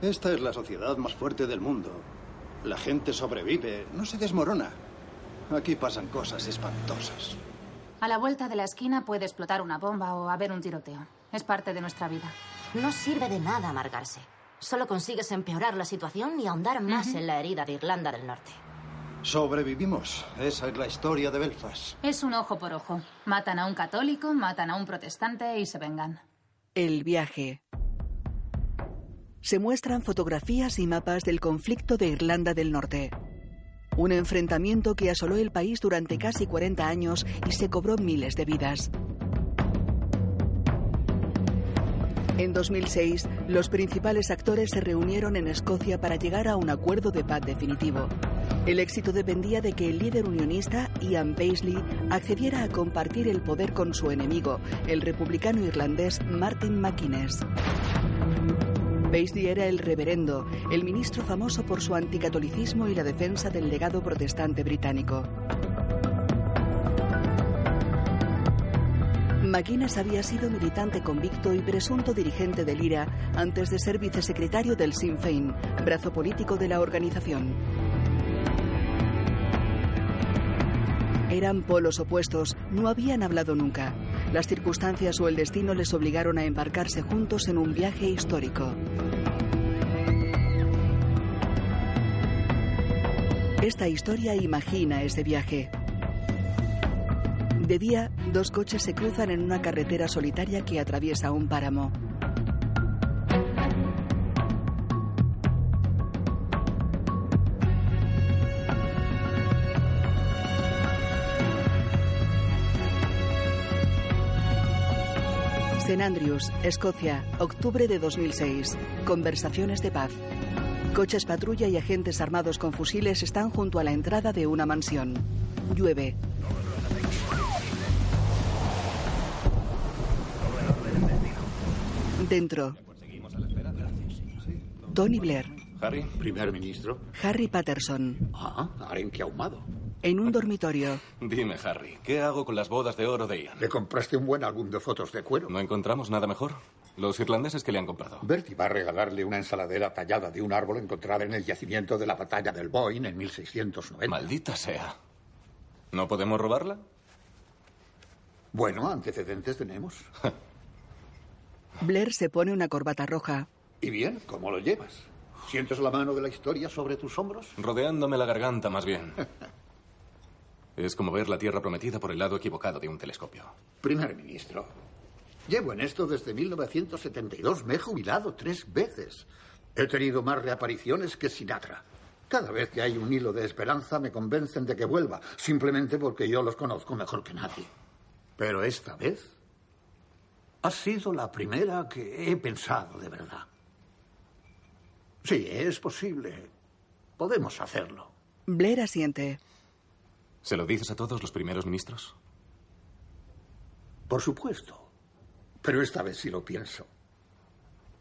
Esta es la sociedad más fuerte del mundo. La gente sobrevive, no se desmorona. Aquí pasan cosas espantosas. A la vuelta de la esquina puede explotar una bomba o haber un tiroteo. Es parte de nuestra vida. No sirve de nada amargarse. Solo consigues empeorar la situación y ahondar más en la herida de Irlanda del Norte. Sobrevivimos. Esa es la historia de Belfast. Es un ojo por ojo. Matan a un católico, matan a un protestante y se vengan. El viaje. Se muestran fotografías y mapas del conflicto de Irlanda del Norte. Un enfrentamiento que asoló el país durante casi 40 años y se cobró miles de vidas. En 2006, los principales actores se reunieron en Escocia para llegar a un acuerdo de paz definitivo. El éxito dependía de que el líder unionista, Ian Paisley, accediera a compartir el poder con su enemigo, el republicano irlandés Martin McInnes. Paisley era el reverendo, el ministro famoso por su anticatolicismo y la defensa del legado protestante británico. McGuinness había sido militante convicto y presunto dirigente del IRA antes de ser vicesecretario del Sinn Féin, brazo político de la organización. Eran polos opuestos, no habían hablado nunca. Las circunstancias o el destino les obligaron a embarcarse juntos en un viaje histórico. Esta historia imagina ese viaje. De día, dos coches se cruzan en una carretera solitaria que atraviesa un páramo. St. Andrews, Escocia, octubre de 2006. Conversaciones de paz. Coches patrulla y agentes armados con fusiles están junto a la entrada de una mansión. Llueve. Dentro. Tony Blair. Harry, primer ministro. Harry Patterson. Ah, arenque ahumado. En un dormitorio. Dime, Harry, ¿qué hago con las bodas de oro de Ian? ¿Le compraste un buen álbum de fotos de cuero? ¿No encontramos nada mejor? Los irlandeses que le han comprado. Bertie va a regalarle una ensaladera tallada de un árbol encontrada en el yacimiento de la batalla del Boyne en 1690. Maldita sea. ¿No podemos robarla? Bueno, antecedentes tenemos. Blair se pone una corbata roja. ¿Y bien? ¿Cómo lo llevas? ¿Sientes la mano de la historia sobre tus hombros? Rodeándome la garganta, más bien. es como ver la Tierra prometida por el lado equivocado de un telescopio. Primer ministro, llevo en esto desde 1972. Me he jubilado tres veces. He tenido más reapariciones que Sinatra. Cada vez que hay un hilo de esperanza me convencen de que vuelva, simplemente porque yo los conozco mejor que nadie. Pero esta vez ha sido la primera que he pensado de verdad. Sí, es posible. Podemos hacerlo. Blair asiente. ¿Se lo dices a todos los primeros ministros? Por supuesto. Pero esta vez sí lo pienso.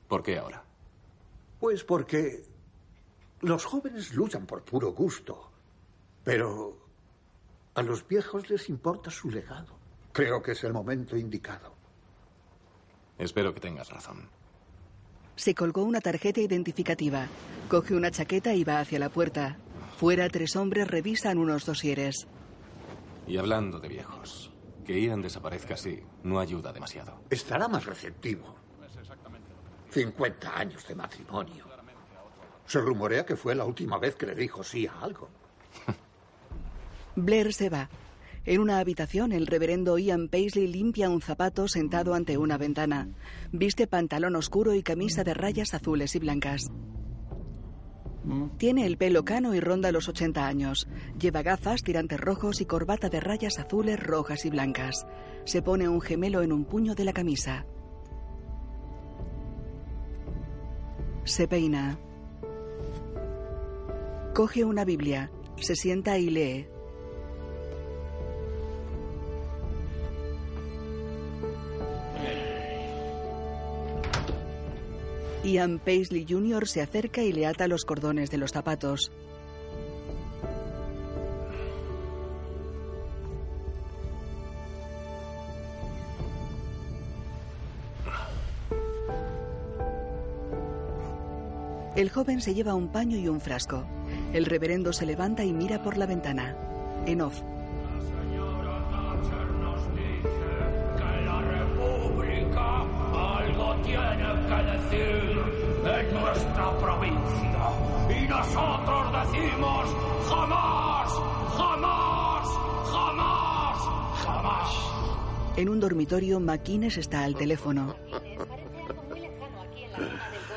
¿Por qué ahora? Pues porque los jóvenes luchan por puro gusto. Pero a los viejos les importa su legado. Creo que es el momento indicado. Espero que tengas razón. Se colgó una tarjeta identificativa. Coge una chaqueta y va hacia la puerta. Fuera, tres hombres revisan unos dosieres. Y hablando de viejos, que Ian desaparezca así no ayuda demasiado. Estará más receptivo. 50 años de matrimonio. Se rumorea que fue la última vez que le dijo sí a algo. Blair se va. En una habitación, el reverendo Ian Paisley limpia un zapato sentado ante una ventana. Viste pantalón oscuro y camisa de rayas azules y blancas. Tiene el pelo cano y ronda los 80 años. Lleva gafas, tirantes rojos y corbata de rayas azules, rojas y blancas. Se pone un gemelo en un puño de la camisa. Se peina. Coge una Biblia. Se sienta y lee. Ian Paisley Jr. se acerca y le ata los cordones de los zapatos. El joven se lleva un paño y un frasco. El reverendo se levanta y mira por la ventana. En off. Tiene que decir en nuestra provincia. Y nosotros decimos jamás, jamás, jamás, jamás. En un dormitorio, McInnes está al teléfono.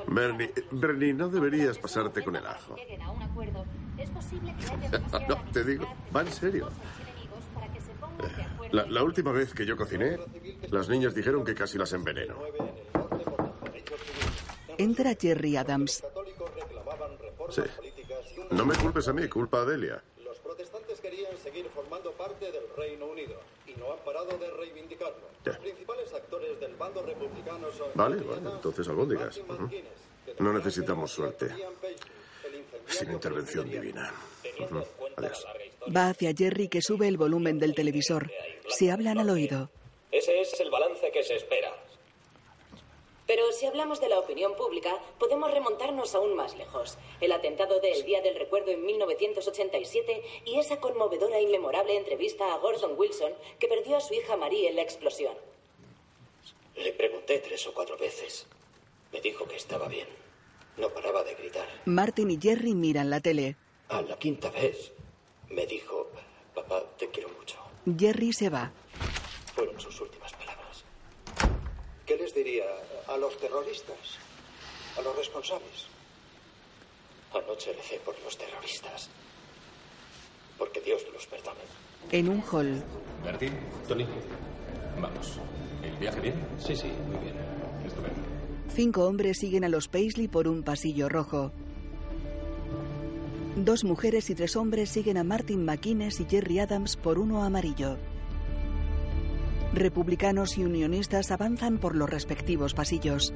Bernie, Bernie, no deberías pasarte con el ajo. no, te digo, va en serio. La, la última vez que yo cociné, las niñas dijeron que casi las enveneno. Entra Jerry Adams. Sí. No me culpes a mí, culpa a Delia. Los protestantes querían seguir formando parte del Reino Unido y no han parado de reivindicarlo. Los principales actores del bando republicano son Vale, vale, entonces albóndigas. McGuinness, que No necesitamos suerte. Sin intervención divina. Adiós. Va hacia Jerry que sube el volumen del televisor. Se hablan al oído. Ese es el balance que se espera. Pero si hablamos de la opinión pública, podemos remontarnos aún más lejos. El atentado del Día del Recuerdo en 1987 y esa conmovedora y memorable entrevista a Gordon Wilson que perdió a su hija Marie en la explosión. Le pregunté tres o cuatro veces. Me dijo que estaba bien. No paraba de gritar. Martin y Jerry miran la tele. A la quinta vez me dijo, papá, te quiero mucho. Jerry se va. Fueron sus últimas palabras. ¿Qué les diría a los terroristas? ¿A los responsables? Anoche recé por los terroristas. Porque Dios los perdone. En un hall. Bertie, Tony. vamos. ¿El viaje bien? Sí, sí, muy bien. Estupendo. Cinco hombres siguen a los Paisley por un pasillo rojo. Dos mujeres y tres hombres siguen a Martin McInnes y Jerry Adams por uno amarillo. Republicanos y unionistas avanzan por los respectivos pasillos.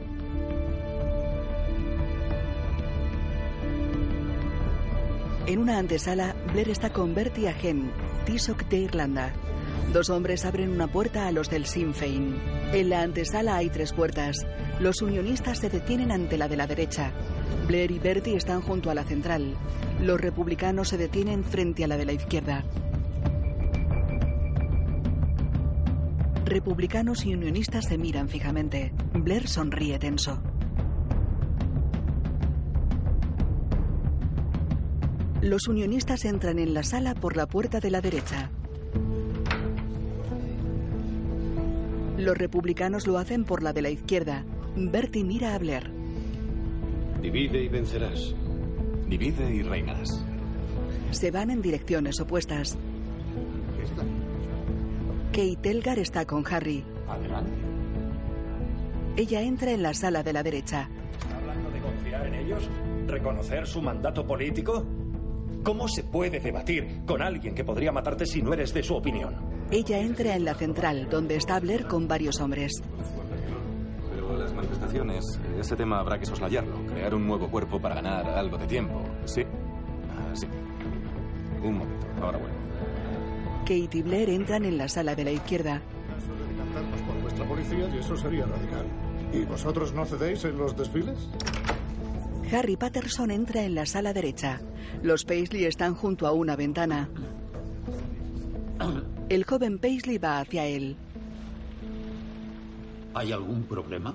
En una antesala, Blair está con Bertie Agen, Taoiseach de Irlanda. Dos hombres abren una puerta a los del Sinn Féin. En la antesala hay tres puertas. Los unionistas se detienen ante la de la derecha. Blair y Bertie están junto a la central. Los republicanos se detienen frente a la de la izquierda. Republicanos y unionistas se miran fijamente. Blair sonríe tenso. Los unionistas entran en la sala por la puerta de la derecha. Los republicanos lo hacen por la de la izquierda. Bertie mira a Blair. Divide y vencerás. Divide y reinarás. Se van en direcciones opuestas. Kate Elgar está con Harry. Adelante. Ella entra en la sala de la derecha. ¿Hablando de confiar en ellos? ¿Reconocer su mandato político? ¿Cómo se puede debatir con alguien que podría matarte si no eres de su opinión? Ella entra en la central, donde está Blair con varios hombres. Pero las manifestaciones, ese tema habrá que soslayarlo. Crear un nuevo cuerpo para ganar algo de tiempo. Sí. Ah, sí. Un momento, ahora vuelvo. Kate y Blair entran en la sala de la izquierda. Decantarnos por vuestra policía y eso sería radical. ¿Y vosotros no cedéis en los desfiles? Harry Patterson entra en la sala derecha. Los Paisley están junto a una ventana. El joven Paisley va hacia él. ¿Hay algún problema?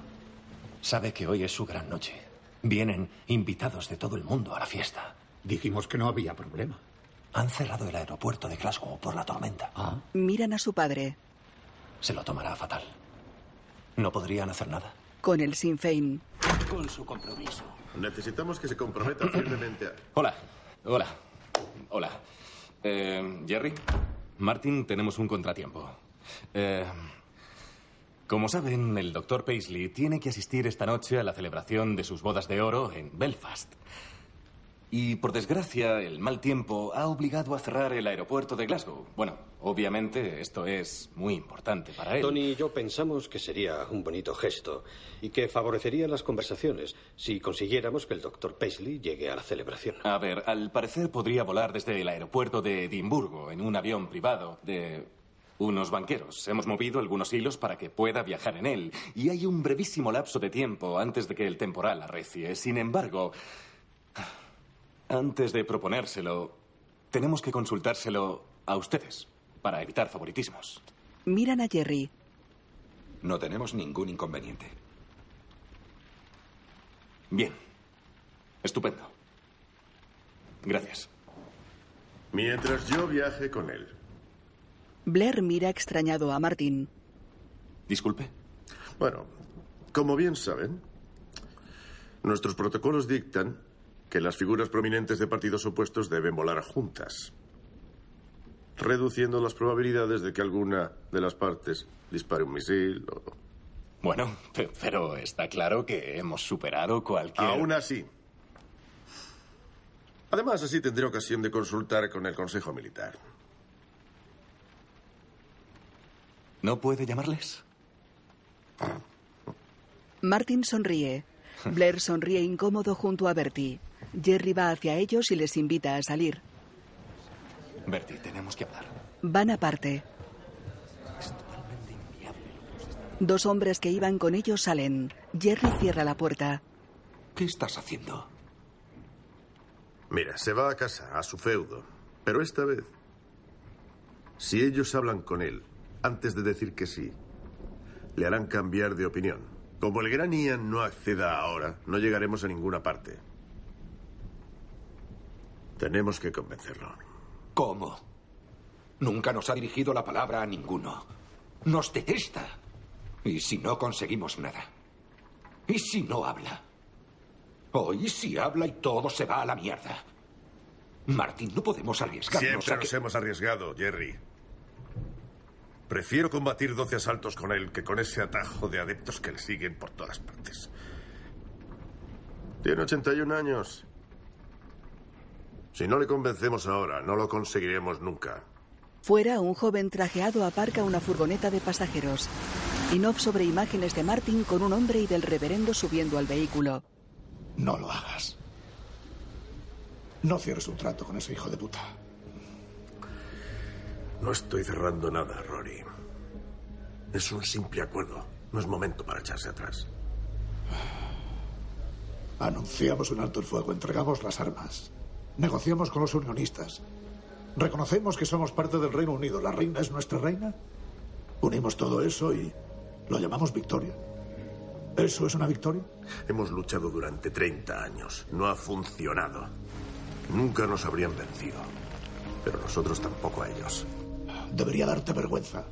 Sabe que hoy es su gran noche. Vienen invitados de todo el mundo a la fiesta. Dijimos que no había problema. Han cerrado el aeropuerto de Glasgow por la tormenta. Miran a su padre. Se lo tomará fatal. No podrían hacer nada. Con el Sinn Féin. Con su compromiso. Necesitamos que se comprometa firmemente a... Hola, hola, hola. Eh, Jerry, Martin, tenemos un contratiempo. Eh, como saben, el doctor Paisley tiene que asistir esta noche a la celebración de sus bodas de oro en Belfast. Y por desgracia, el mal tiempo ha obligado a cerrar el aeropuerto de Glasgow. Bueno, obviamente esto es muy importante para él. Tony y yo pensamos que sería un bonito gesto y que favorecería las conversaciones si consiguiéramos que el doctor Paisley llegue a la celebración. A ver, al parecer podría volar desde el aeropuerto de Edimburgo en un avión privado de unos banqueros. Hemos movido algunos hilos para que pueda viajar en él y hay un brevísimo lapso de tiempo antes de que el temporal arrecie. Sin embargo, Antes de proponérselo, tenemos que consultárselo a ustedes para evitar favoritismos. Miran a Jerry. No tenemos ningún inconveniente. Bien. Estupendo. Gracias. Mientras yo viaje con él. Blair mira extrañado a Martin. Disculpe. Bueno, como bien saben, nuestros protocolos dictan que las figuras prominentes de partidos opuestos deben volar juntas, reduciendo las probabilidades de que alguna de las partes dispare un misil o... Bueno, pe- pero está claro que hemos superado cualquier... Aún así. Además, así tendré ocasión de consultar con el Consejo Militar. ¿No puede llamarles? Martin sonríe. Blair sonríe incómodo junto a Bertie. Jerry va hacia ellos y les invita a salir. Bertie, tenemos que hablar. Van aparte. Dos hombres que iban con ellos salen. Jerry cierra la puerta. ¿Qué estás haciendo? Mira, se va a casa, a su feudo. Pero esta vez, si ellos hablan con él antes de decir que sí, le harán cambiar de opinión. Como el gran Ian no acceda ahora, no llegaremos a ninguna parte. Tenemos que convencerlo. ¿Cómo? Nunca nos ha dirigido la palabra a ninguno. Nos detesta. ¿Y si no conseguimos nada? ¿Y si no habla? ¿O y si habla y todo se va a la mierda? Martín, no podemos arriesgarnos Siempre a que... nos hemos arriesgado, Jerry. Prefiero combatir 12 asaltos con él que con ese atajo de adeptos que le siguen por todas partes. Tiene 81 años. Si no le convencemos ahora, no lo conseguiremos nunca. Fuera, un joven trajeado aparca una furgoneta de pasajeros. Inoff sobre imágenes de Martin con un hombre y del reverendo subiendo al vehículo. No lo hagas. No cierres un trato con ese hijo de puta. No estoy cerrando nada, Rory. Es un simple acuerdo. No es momento para echarse atrás. Anunciamos un alto el fuego, entregamos las armas. Negociamos con los unionistas. Reconocemos que somos parte del Reino Unido. La reina es nuestra reina. Unimos todo eso y lo llamamos victoria. ¿Eso es una victoria? Hemos luchado durante 30 años. No ha funcionado. Nunca nos habrían vencido. Pero nosotros tampoco a ellos. Debería darte vergüenza.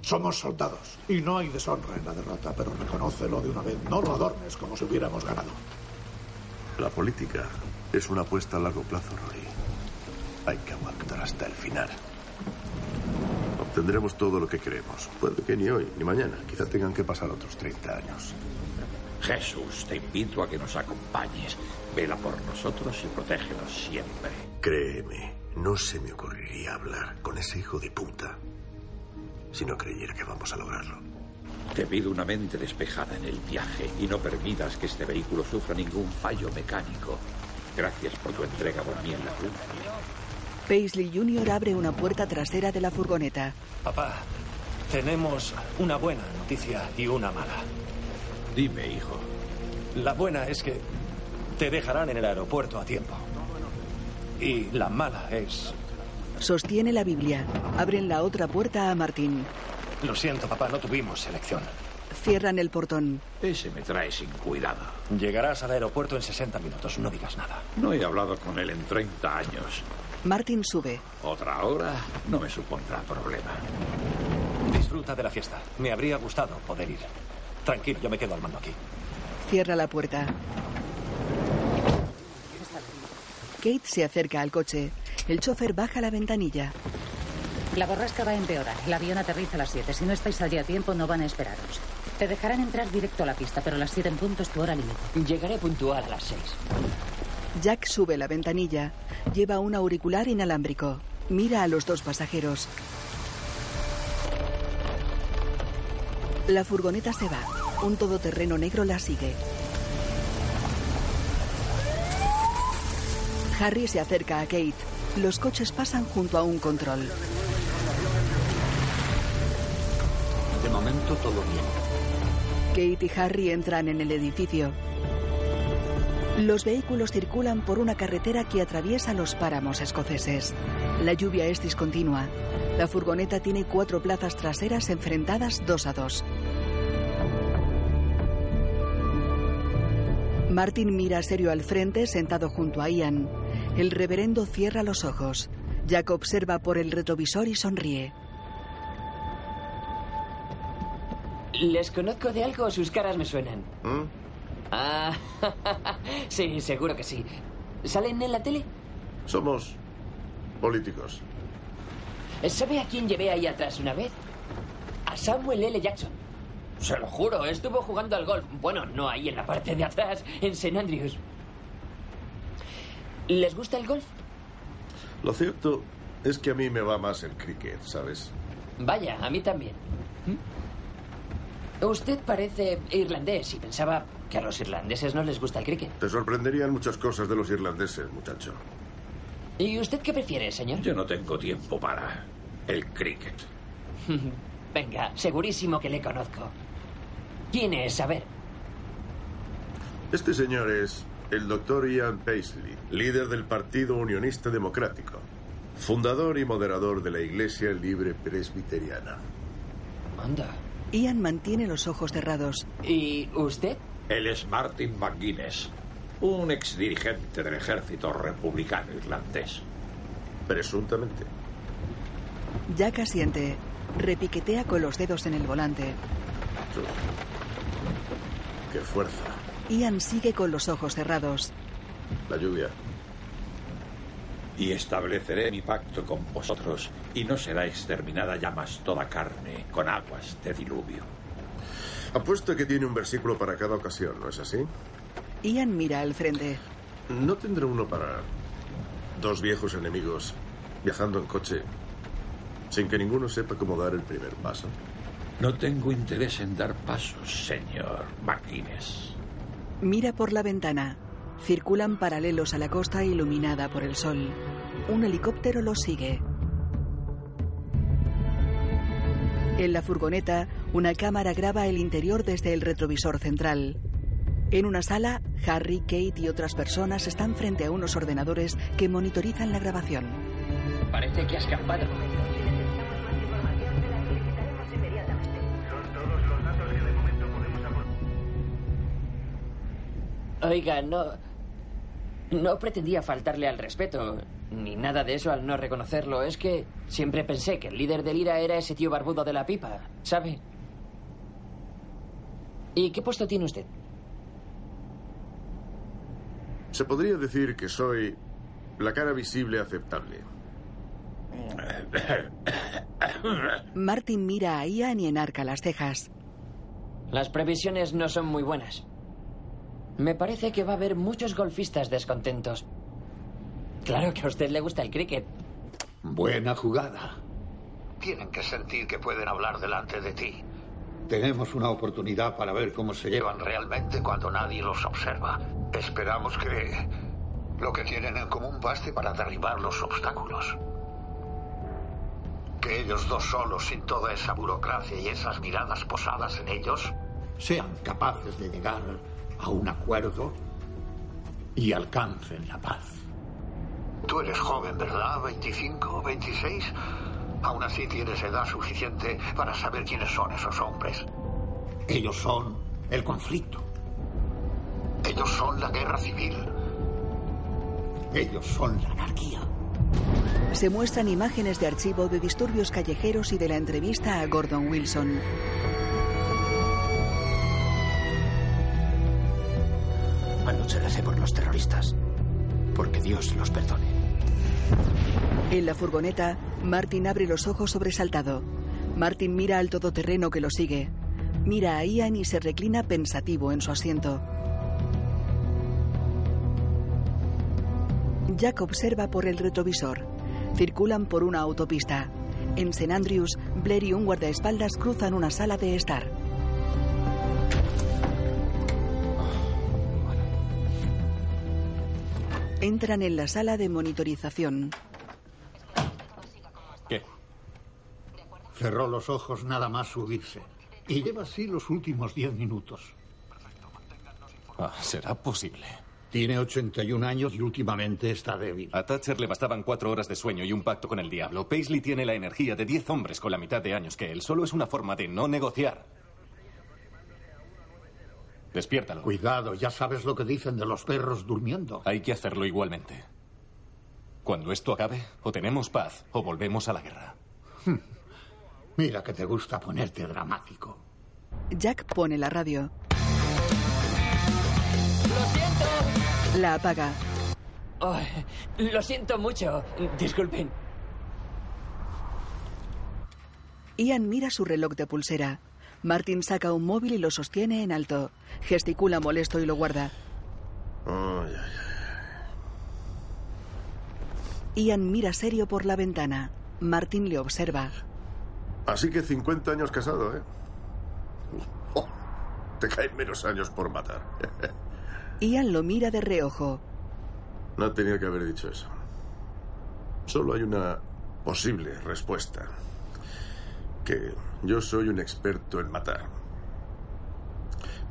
Somos soldados y no hay deshonra en la derrota, pero reconócelo de una vez. No lo adornes como si hubiéramos ganado. La política es una apuesta a largo plazo, Rory. Hay que aguantar hasta el final. Obtendremos todo lo que queremos. Puede que ni hoy ni mañana. Quizá tengan que pasar otros 30 años. Jesús, te invito a que nos acompañes. Vela por nosotros y protégenos siempre. Créeme, no se me ocurriría hablar con ese hijo de puta si no creyera que vamos a lograrlo. Te pido una mente despejada en el viaje y no permitas que este vehículo sufra ningún fallo mecánico. Gracias por tu entrega por mí en la cruz. Paisley Jr. abre una puerta trasera de la furgoneta. Papá, tenemos una buena noticia y una mala. Dime, hijo. La buena es que te dejarán en el aeropuerto a tiempo. Y la mala es... Sostiene la Biblia. Abren la otra puerta a Martín. Lo siento, papá, no tuvimos selección. Cierran el portón. Ese me trae sin cuidado. Llegarás al aeropuerto en 60 minutos, no digas nada. No he hablado con él en 30 años. Martin sube. Otra hora no me supondrá problema. Disfruta de la fiesta. Me habría gustado poder ir. Tranquilo, yo me quedo al mando aquí. Cierra la puerta. Kate se acerca al coche. El chofer baja la ventanilla. La borrasca va a empeorar. El avión aterriza a las 7. Si no estáis allí a tiempo, no van a esperaros. Te dejarán entrar directo a la pista, pero a las 7 en punto es tu hora límite. Llegaré puntual a las 6. Jack sube la ventanilla. Lleva un auricular inalámbrico. Mira a los dos pasajeros. La furgoneta se va. Un todoterreno negro la sigue. Harry se acerca a Kate. Los coches pasan junto a un control. De momento todo bien. Kate y Harry entran en el edificio. Los vehículos circulan por una carretera que atraviesa los páramos escoceses. La lluvia es discontinua. La furgoneta tiene cuatro plazas traseras enfrentadas dos a dos. Martin mira serio al frente, sentado junto a Ian. El reverendo cierra los ojos. Jack observa por el retrovisor y sonríe. ¿Les conozco de algo o sus caras me suenan? ¿Mm? Ah, sí, seguro que sí. ¿Salen en la tele? Somos políticos. ¿Sabe a quién llevé ahí atrás una vez? A Samuel L. Jackson. Se lo juro, estuvo jugando al golf. Bueno, no ahí en la parte de atrás, en St. Andrews. ¿Les gusta el golf? Lo cierto es que a mí me va más el cricket, ¿sabes? Vaya, a mí también. ¿Mm? Usted parece irlandés y pensaba que a los irlandeses no les gusta el cricket. Te sorprenderían muchas cosas de los irlandeses, muchacho. ¿Y usted qué prefiere, señor? Yo no tengo tiempo para el cricket. Venga, segurísimo que le conozco. ¿Quién es? A ver. Este señor es el doctor Ian Paisley, líder del Partido Unionista Democrático, fundador y moderador de la Iglesia Libre Presbiteriana. Anda. Ian mantiene los ojos cerrados. ¿Y usted? Él es Martin McGuinness, un exdirigente del ejército republicano irlandés. Presuntamente. Jack asiente. Repiquetea con los dedos en el volante. ¡Qué fuerza! Ian sigue con los ojos cerrados. La lluvia. Y estableceré mi pacto con vosotros, y no será exterminada ya más toda carne con aguas de diluvio. Apuesto que tiene un versículo para cada ocasión, ¿no es así? Ian mira al frente. ¿No tendrá uno para dos viejos enemigos viajando en coche sin que ninguno sepa cómo dar el primer paso? No tengo interés en dar pasos, señor McGuinness. Mira por la ventana. Circulan paralelos a la costa iluminada por el sol. Un helicóptero los sigue. En la furgoneta, una cámara graba el interior desde el retrovisor central. En una sala, Harry, Kate y otras personas están frente a unos ordenadores que monitorizan la grabación. Parece que ha escapado. Oiga, no. No pretendía faltarle al respeto, ni nada de eso al no reconocerlo. Es que siempre pensé que el líder del IRA era ese tío barbudo de la pipa, ¿sabe? ¿Y qué puesto tiene usted? Se podría decir que soy la cara visible aceptable. Martin mira a Ian y enarca las cejas. Las previsiones no son muy buenas. Me parece que va a haber muchos golfistas descontentos. Claro que a usted le gusta el cricket. Buena jugada. Tienen que sentir que pueden hablar delante de ti. Tenemos una oportunidad para ver cómo se llevan. Llevan realmente cuando nadie los observa. Esperamos que lo que tienen en común baste para derribar los obstáculos. Que ellos dos solos, sin toda esa burocracia y esas miradas posadas en ellos, Sean capaces de llegar a un acuerdo y alcancen la paz. Tú eres joven, ¿verdad? ¿25, 26? Aún así tienes edad suficiente para saber quiénes son esos hombres. Ellos son el conflicto. Ellos son la guerra civil. Ellos son la anarquía. Se muestran imágenes de archivo de disturbios callejeros y de la entrevista a Gordon Wilson. Anoche recé por los terroristas. Porque Dios los perdone. En la furgoneta, Martin abre los ojos sobresaltado. Martin mira al todoterreno que lo sigue. Mira a Ian y se reclina pensativo en su asiento. Jack observa por el retrovisor. Circulan por una autopista. En St. Andrews, Blair y un guardaespaldas cruzan una sala de estar. Entran en la sala de monitorización. ¿Qué? Cerró los ojos nada más subirse. Y lleva así los últimos diez minutos. Ah, será posible. Tiene 81 años y últimamente está débil. A Thatcher le bastaban cuatro horas de sueño y un pacto con el diablo. Paisley tiene la energía de diez hombres con la mitad de años que él. Solo es una forma de no negociar. Despiértalo. Cuidado, ya sabes lo que dicen de los perros durmiendo. Hay que hacerlo igualmente. Cuando esto acabe, o tenemos paz o volvemos a la guerra. Mira que te gusta ponerte dramático. Jack pone la radio. ¡Lo siento! La apaga. Ay, lo siento mucho. Disculpen. Ian mira su reloj de pulsera. Martin saca un móvil y lo sostiene en alto. Gesticula molesto y lo guarda. Ay, ay, Ian mira serio por la ventana. Martin le observa. Así que 50 años casado, ¿eh? Oh, te caen menos años por matar. Ian lo mira de reojo. No tenía que haber dicho eso. Solo hay una posible respuesta. Que yo soy un experto en matar.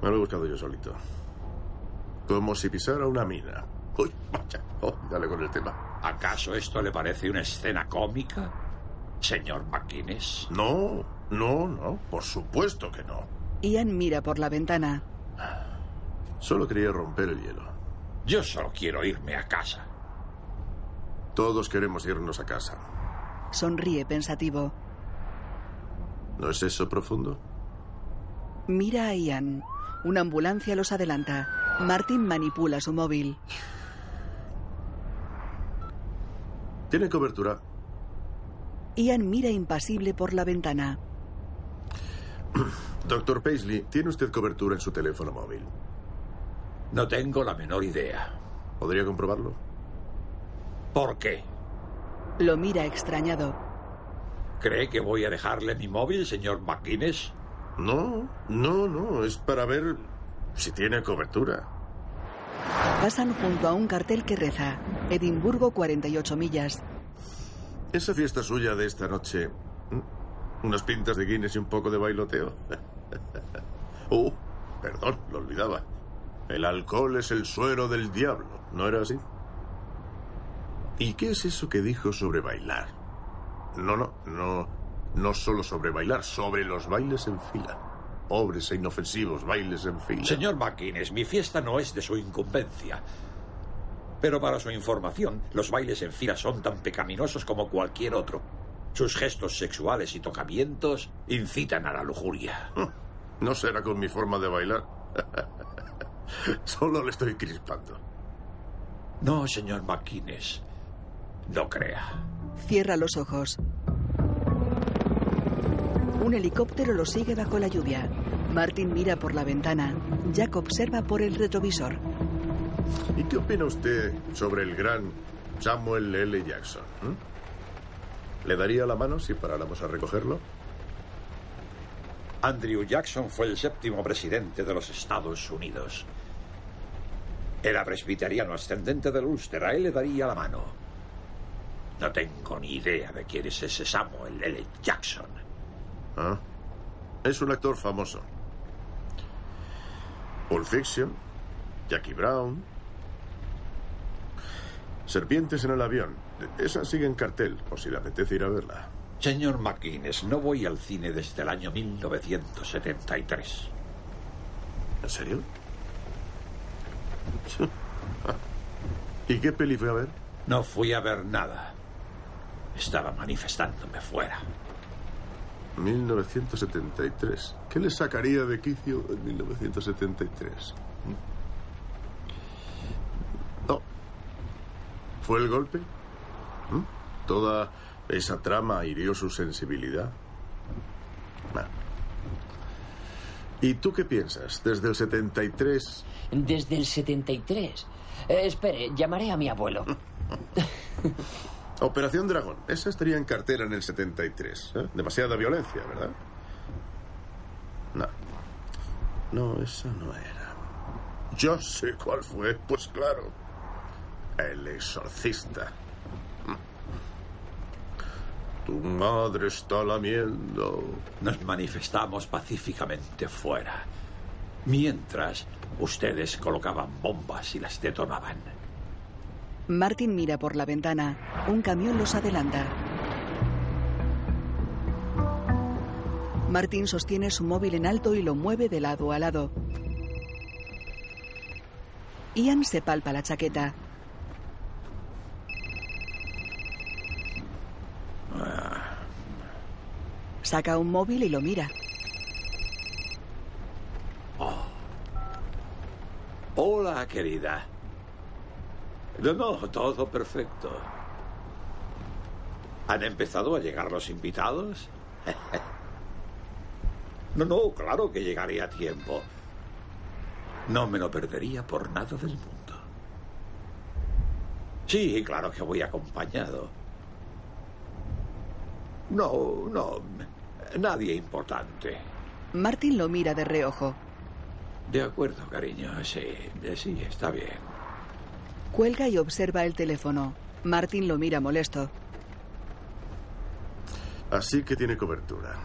Me lo he buscado yo solito. Como si pisara una mina. Uy, vaya. Oh, dale con el tema. ¿Acaso esto le parece una escena cómica, señor McInnes? No, no, no. Por supuesto que no. Ian mira por la ventana. Solo quería romper el hielo. Yo solo quiero irme a casa. Todos queremos irnos a casa. Sonríe pensativo. ¿No es eso profundo? Mira a Ian. Una ambulancia los adelanta. Martin manipula su móvil. Tiene cobertura. Ian mira impasible por la ventana. Doctor Paisley, ¿tiene usted cobertura en su teléfono móvil? No tengo la menor idea. ¿Podría comprobarlo? ¿Por qué? Lo mira extrañado. ¿Cree que voy a dejarle mi móvil, señor McInnes? No, no, no. Es para ver si tiene cobertura. Pasan junto a un cartel que reza. Edimburgo, 48 millas. Esa fiesta suya de esta noche. Unas pintas de Guinness y un poco de bailoteo. uh, perdón, lo olvidaba. El alcohol es el suero del diablo, ¿no era así? ¿Y qué es eso que dijo sobre bailar? No, no, no, no solo sobre bailar, sobre los bailes en fila. Pobres e inofensivos bailes en fila. Señor McInnes, mi fiesta no es de su incumbencia. Pero para su información, los bailes en fila son tan pecaminosos como cualquier otro. Sus gestos sexuales y tocamientos incitan a la lujuria. No será con mi forma de bailar. Solo le estoy crispando. No, señor McInnes. No crea. Cierra los ojos. Un helicóptero lo sigue bajo la lluvia. Martin mira por la ventana. Jack observa por el retrovisor. ¿Y qué opina usted sobre el gran Samuel L. Jackson? ¿Mm? ¿Le daría la mano si paráramos a recogerlo? Andrew Jackson fue el séptimo presidente de los Estados Unidos. Era presbiteriano ascendente del Ulster. A él le daría la mano. No tengo ni idea de quién es ese Samuel L. Jackson. Ah, es un actor famoso. Pulp Fiction, Jackie Brown. Serpientes en el avión. Esa sigue en cartel, por si le apetece ir a verla. Señor McInnes, no voy al cine desde el año 1973. ¿En serio? ¿Y qué peli fue a ver? No fui a ver nada. Estaba manifestándome fuera. 1973. ¿Qué le sacaría de quicio en 1973? No. ¿Fue el golpe? ¿Mm? ¿Toda esa trama hirió su sensibilidad? Nah. ¿Y tú qué piensas? Desde el 73. Desde el 73. Eh, espere, llamaré a mi abuelo. Operación Dragón. Esa estaría en cartera en el 73. ¿eh? Demasiada violencia, ¿verdad? No. No, esa no era. Yo sé cuál fue. Pues claro. El exorcista. Tu madre está lamiendo. Nos manifestamos pacíficamente fuera. Mientras Ustedes colocaban bombas y las detonaban. Martin mira por la ventana. Un camión los adelanta. Martin sostiene su móvil en alto y lo mueve de lado a lado. Ian se palpa la chaqueta. Saca un móvil y lo mira. Hola, querida. No, no, todo perfecto. ¿Han empezado a llegar los invitados? No, no, claro que llegaré a tiempo. No me lo perdería por nada del mundo. Sí, claro que voy acompañado. No, no, nadie importante. Martin lo mira de reojo. De acuerdo, cariño, sí, sí, está bien. Cuelga y observa el teléfono. Martin lo mira molesto. Así que tiene cobertura.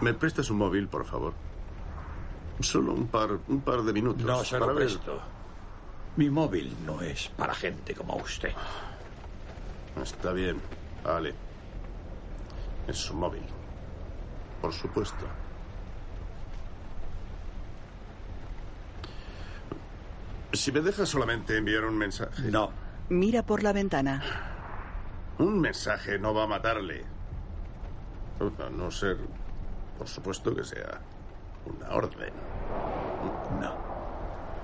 ¿Me prestas un móvil, por favor? Solo un par, un par de minutos. No se lo ver- presto. Mi móvil no es para gente como usted. Está bien, vale. Es su móvil. Por supuesto. Si me deja solamente enviar un mensaje. No. Mira por la ventana. Un mensaje no va a matarle. A no ser, por supuesto, que sea una orden. No.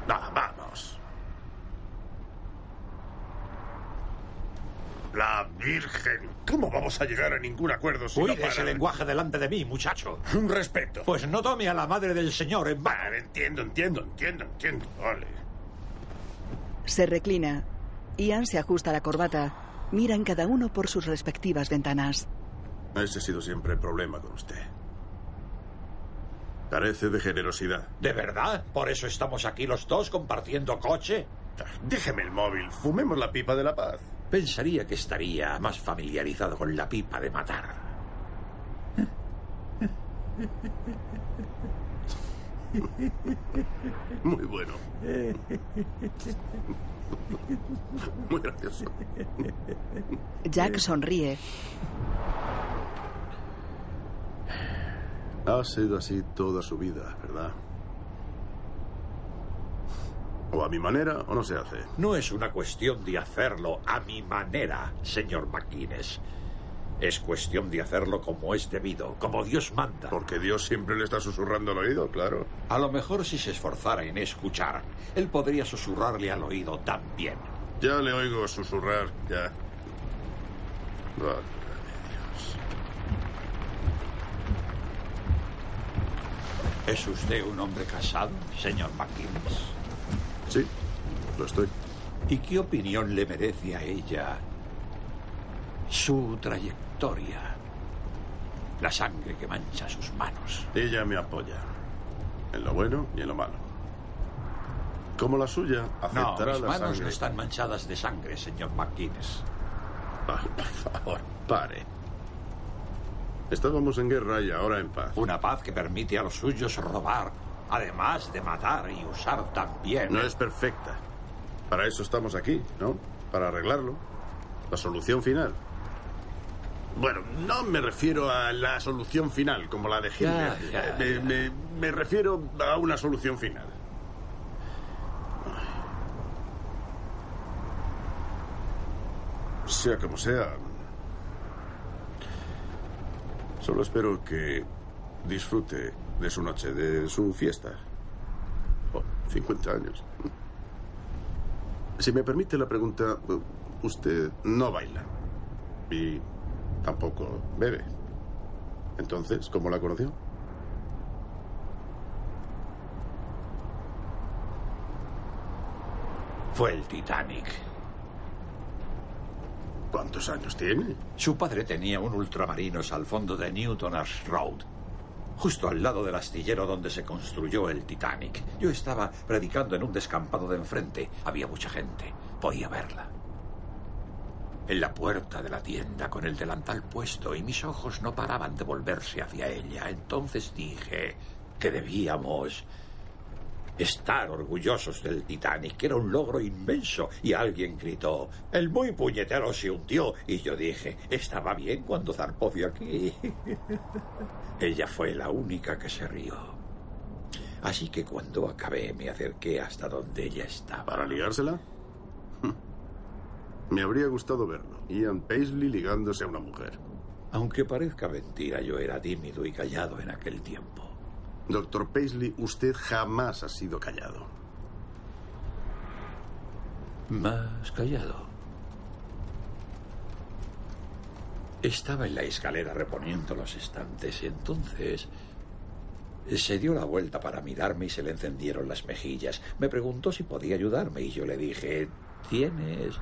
No, vamos. La Virgen. ¿Cómo vamos a llegar a ningún acuerdo si no Cuide ese para? lenguaje delante de mí, muchacho. Un respeto. Pues no tome a la madre del señor en vano. Vale, entiendo, entiendo, entiendo, entiendo. Vale. Se reclina. Ian se ajusta la corbata. Miran cada uno por sus respectivas ventanas. Ese ha sido siempre el problema con usted. Carece de generosidad. ¿De verdad? ¿Por eso estamos aquí los dos compartiendo coche? Déjeme el móvil. Fumemos la pipa de la paz. Pensaría que estaría más familiarizado con la pipa de matar. Muy bueno. Muy gracioso. Jack sonríe. Ha sido así toda su vida, ¿verdad? O a mi manera o no se hace. No es una cuestión de hacerlo a mi manera, señor McGuinness. Es cuestión de hacerlo como es debido, como Dios manda. Porque Dios siempre le está susurrando al oído, claro. A lo mejor si se esforzara en escuchar, él podría susurrarle al oído también. Ya le oigo susurrar, ya. Válgame Dios. ¿Es usted un hombre casado, señor McGuinness? Sí, lo estoy. ¿Y qué opinión le merece a ella su trayectoria? La sangre que mancha sus manos. Ella me apoya. En lo bueno y en lo malo. Como la suya, No, aceptará mis la manos sangre. no están manchadas de sangre, señor McGuinness. Ah, por favor, pare. Estábamos en guerra y ahora en paz. Una paz que permite a los suyos robar, además de matar y usar también. No es perfecta. Para eso estamos aquí, ¿no? Para arreglarlo. La solución final. Bueno, no me refiero a la solución final, como la de Hitler. Ya, ya, me, me- me refiero a una solución final. Sea como sea. Solo espero que disfrute de su noche, de su fiesta. Oh, 50 años. Si me permite la pregunta, usted no baila. Y tampoco bebe. Entonces, ¿cómo la conoció? Fue el Titanic. ¿Cuántos años tiene? Su padre tenía un ultramarinos al fondo de Newton Ash Road, justo al lado del astillero donde se construyó el Titanic. Yo estaba predicando en un descampado de enfrente. Había mucha gente. Podía verla. En la puerta de la tienda con el delantal puesto y mis ojos no paraban de volverse hacia ella. Entonces dije que debíamos estar orgullosos del Titanic, que era un logro inmenso. Y alguien gritó, el muy puñetero se hundió. Y yo dije, estaba bien cuando zarpó de aquí. Ella fue la única que se rió. Así que cuando acabé me acerqué hasta donde ella estaba. ¿Para ligársela? Me habría gustado verlo. Ian Paisley ligándose a una mujer. Aunque parezca mentira, yo era tímido y callado en aquel tiempo. Doctor Paisley, usted jamás ha sido callado. Más callado. Estaba en la escalera reponiendo los estantes y entonces se dio la vuelta para mirarme y se le encendieron las mejillas. Me preguntó si podía ayudarme y yo le dije, ¿tienes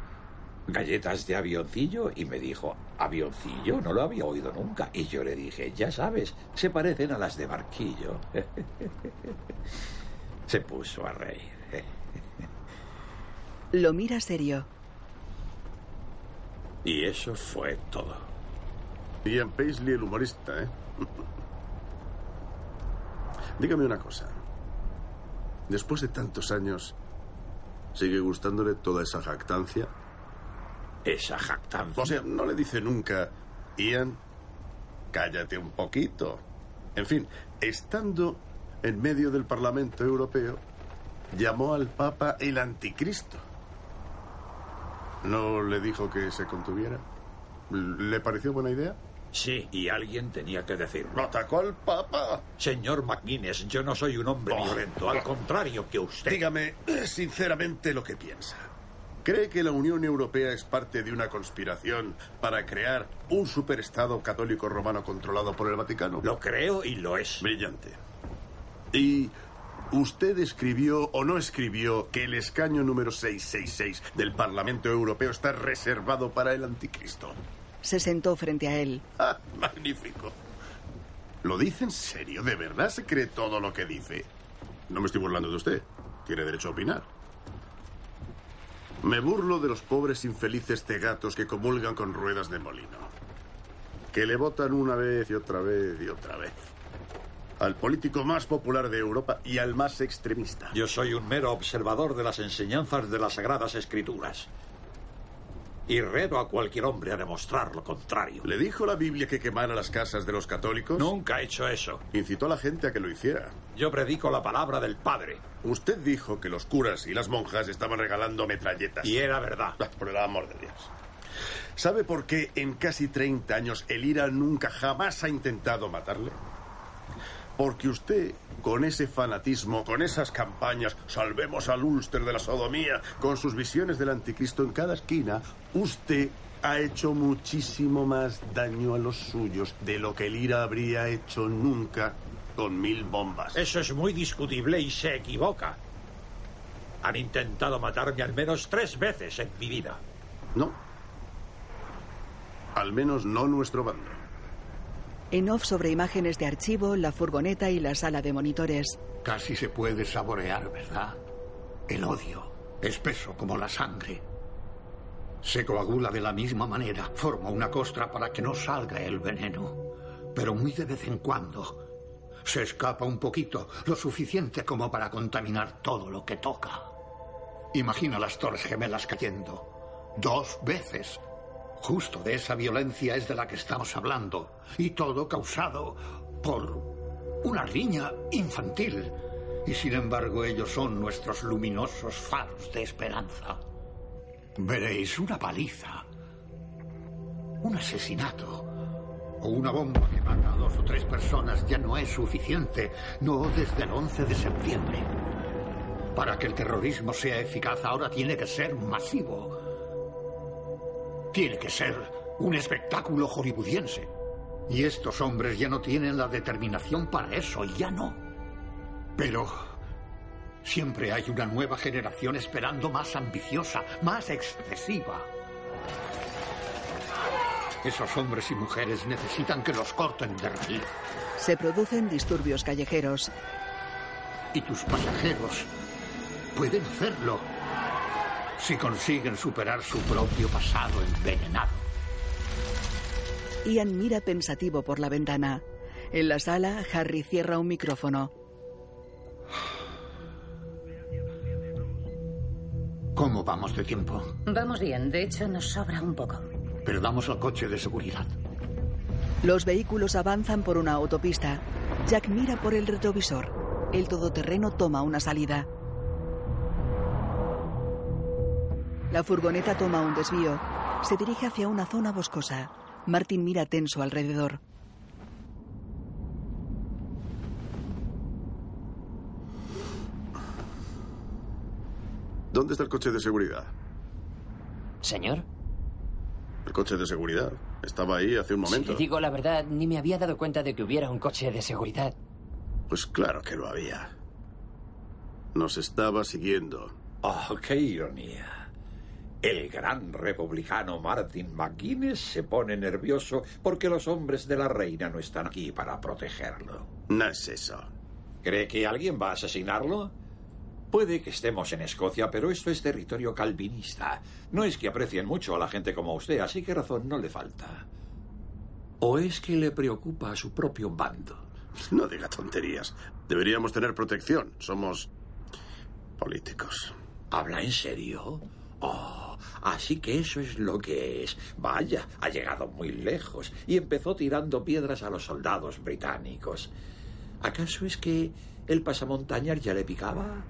galletas de avioncillo? Y me dijo, ¿avioncillo? No lo había oído nunca. Y yo le dije, ya sabes, se parecen a las de barquillo. se puso a reír. Lo mira serio. Y eso fue todo. Ian Paisley, el humorista, ¿eh? Dígame una cosa. Después de tantos años, ¿sigue gustándole toda esa jactancia? Esa jactancia. O sea, no le dice nunca, Ian, cállate un poquito. En fin, estando en medio del Parlamento Europeo, llamó al Papa el anticristo. ¿No le dijo que se contuviera? ¿Le pareció buena idea? Sí, y alguien tenía que decirlo. ¿Atacó al Papa? Señor McGuinness, yo no soy un hombre violento, al contrario que usted. Dígame sinceramente lo que piensa. ¿Cree que la Unión Europea es parte de una conspiración para crear un superestado católico romano controlado por el Vaticano? Lo creo y lo es. Brillante. ¿Y usted escribió o no escribió que el escaño número 666 del Parlamento Europeo está reservado para el anticristo? Se sentó frente a él. Ah, magnífico. ¿Lo dice en serio? ¿De verdad se cree todo lo que dice? No me estoy burlando de usted. Tiene derecho a opinar. Me burlo de los pobres infelices cegatos que comulgan con ruedas de molino. Que le votan una vez y otra vez y otra vez. Al político más popular de Europa y al más extremista. Yo soy un mero observador de las enseñanzas de las Sagradas Escrituras. Y reto a cualquier hombre a demostrar lo contrario. ¿Le dijo la Biblia que quemara las casas de los católicos? Nunca he hecho eso. Incitó a la gente a que lo hiciera. Yo predico la palabra del Padre. Usted dijo que los curas y las monjas estaban regalando metralletas. Y era verdad. Por el amor de Dios. ¿Sabe por qué en casi 30 años el IRA nunca jamás ha intentado matarle? Porque usted, con ese fanatismo, con esas campañas, salvemos al Ulster de la sodomía, con sus visiones del anticristo en cada esquina, usted ha hecho muchísimo más daño a los suyos de lo que el IRA habría hecho nunca con mil bombas. Eso es muy discutible y se equivoca. Han intentado matarme al menos tres veces en mi vida. No. Al menos no nuestro bando. En off sobre imágenes de archivo, la furgoneta y la sala de monitores. Casi se puede saborear, ¿verdad? El odio, espeso como la sangre. Se coagula de la misma manera, forma una costra para que no salga el veneno. Pero muy de vez en cuando se escapa un poquito, lo suficiente como para contaminar todo lo que toca. Imagina las torres gemelas cayendo. Dos veces. Justo de esa violencia es de la que estamos hablando. Y todo causado por una riña infantil. Y sin embargo ellos son nuestros luminosos faros de esperanza. Veréis una paliza. Un asesinato. O una bomba que mata a dos o tres personas ya no es suficiente. No desde el 11 de septiembre. Para que el terrorismo sea eficaz ahora tiene que ser masivo. Tiene que ser un espectáculo hollywoodiense. Y estos hombres ya no tienen la determinación para eso, ya no. Pero siempre hay una nueva generación esperando más ambiciosa, más excesiva. Esos hombres y mujeres necesitan que los corten de raíz. Se producen disturbios callejeros. Y tus pasajeros pueden hacerlo si consiguen superar su propio pasado envenenado. Ian mira pensativo por la ventana. En la sala, Harry cierra un micrófono. ¿Cómo vamos de tiempo? Vamos bien, de hecho nos sobra un poco. Perdamos al coche de seguridad. Los vehículos avanzan por una autopista. Jack mira por el retrovisor. El todoterreno toma una salida. La furgoneta toma un desvío. Se dirige hacia una zona boscosa. Martin mira tenso alrededor. ¿Dónde está el coche de seguridad? Señor, El coche de seguridad. Estaba ahí hace un momento. si digo la verdad, ni me había dado cuenta de que hubiera un coche de seguridad. Pues claro que lo había. Nos estaba siguiendo. Oh, qué ironía. El gran republicano Martin McGuinness se pone nervioso porque los hombres de la reina no están aquí para protegerlo. No es eso. ¿Cree que alguien va a asesinarlo? Puede que estemos en Escocia, pero esto es territorio calvinista. No es que aprecien mucho a la gente como usted, así que razón no le falta. ¿O es que le preocupa a su propio bando? No diga tonterías. Deberíamos tener protección. Somos políticos. ¿Habla en serio? Oh, así que eso es lo que es. Vaya, ha llegado muy lejos y empezó tirando piedras a los soldados británicos. ¿Acaso es que el pasamontañas ya le picaba?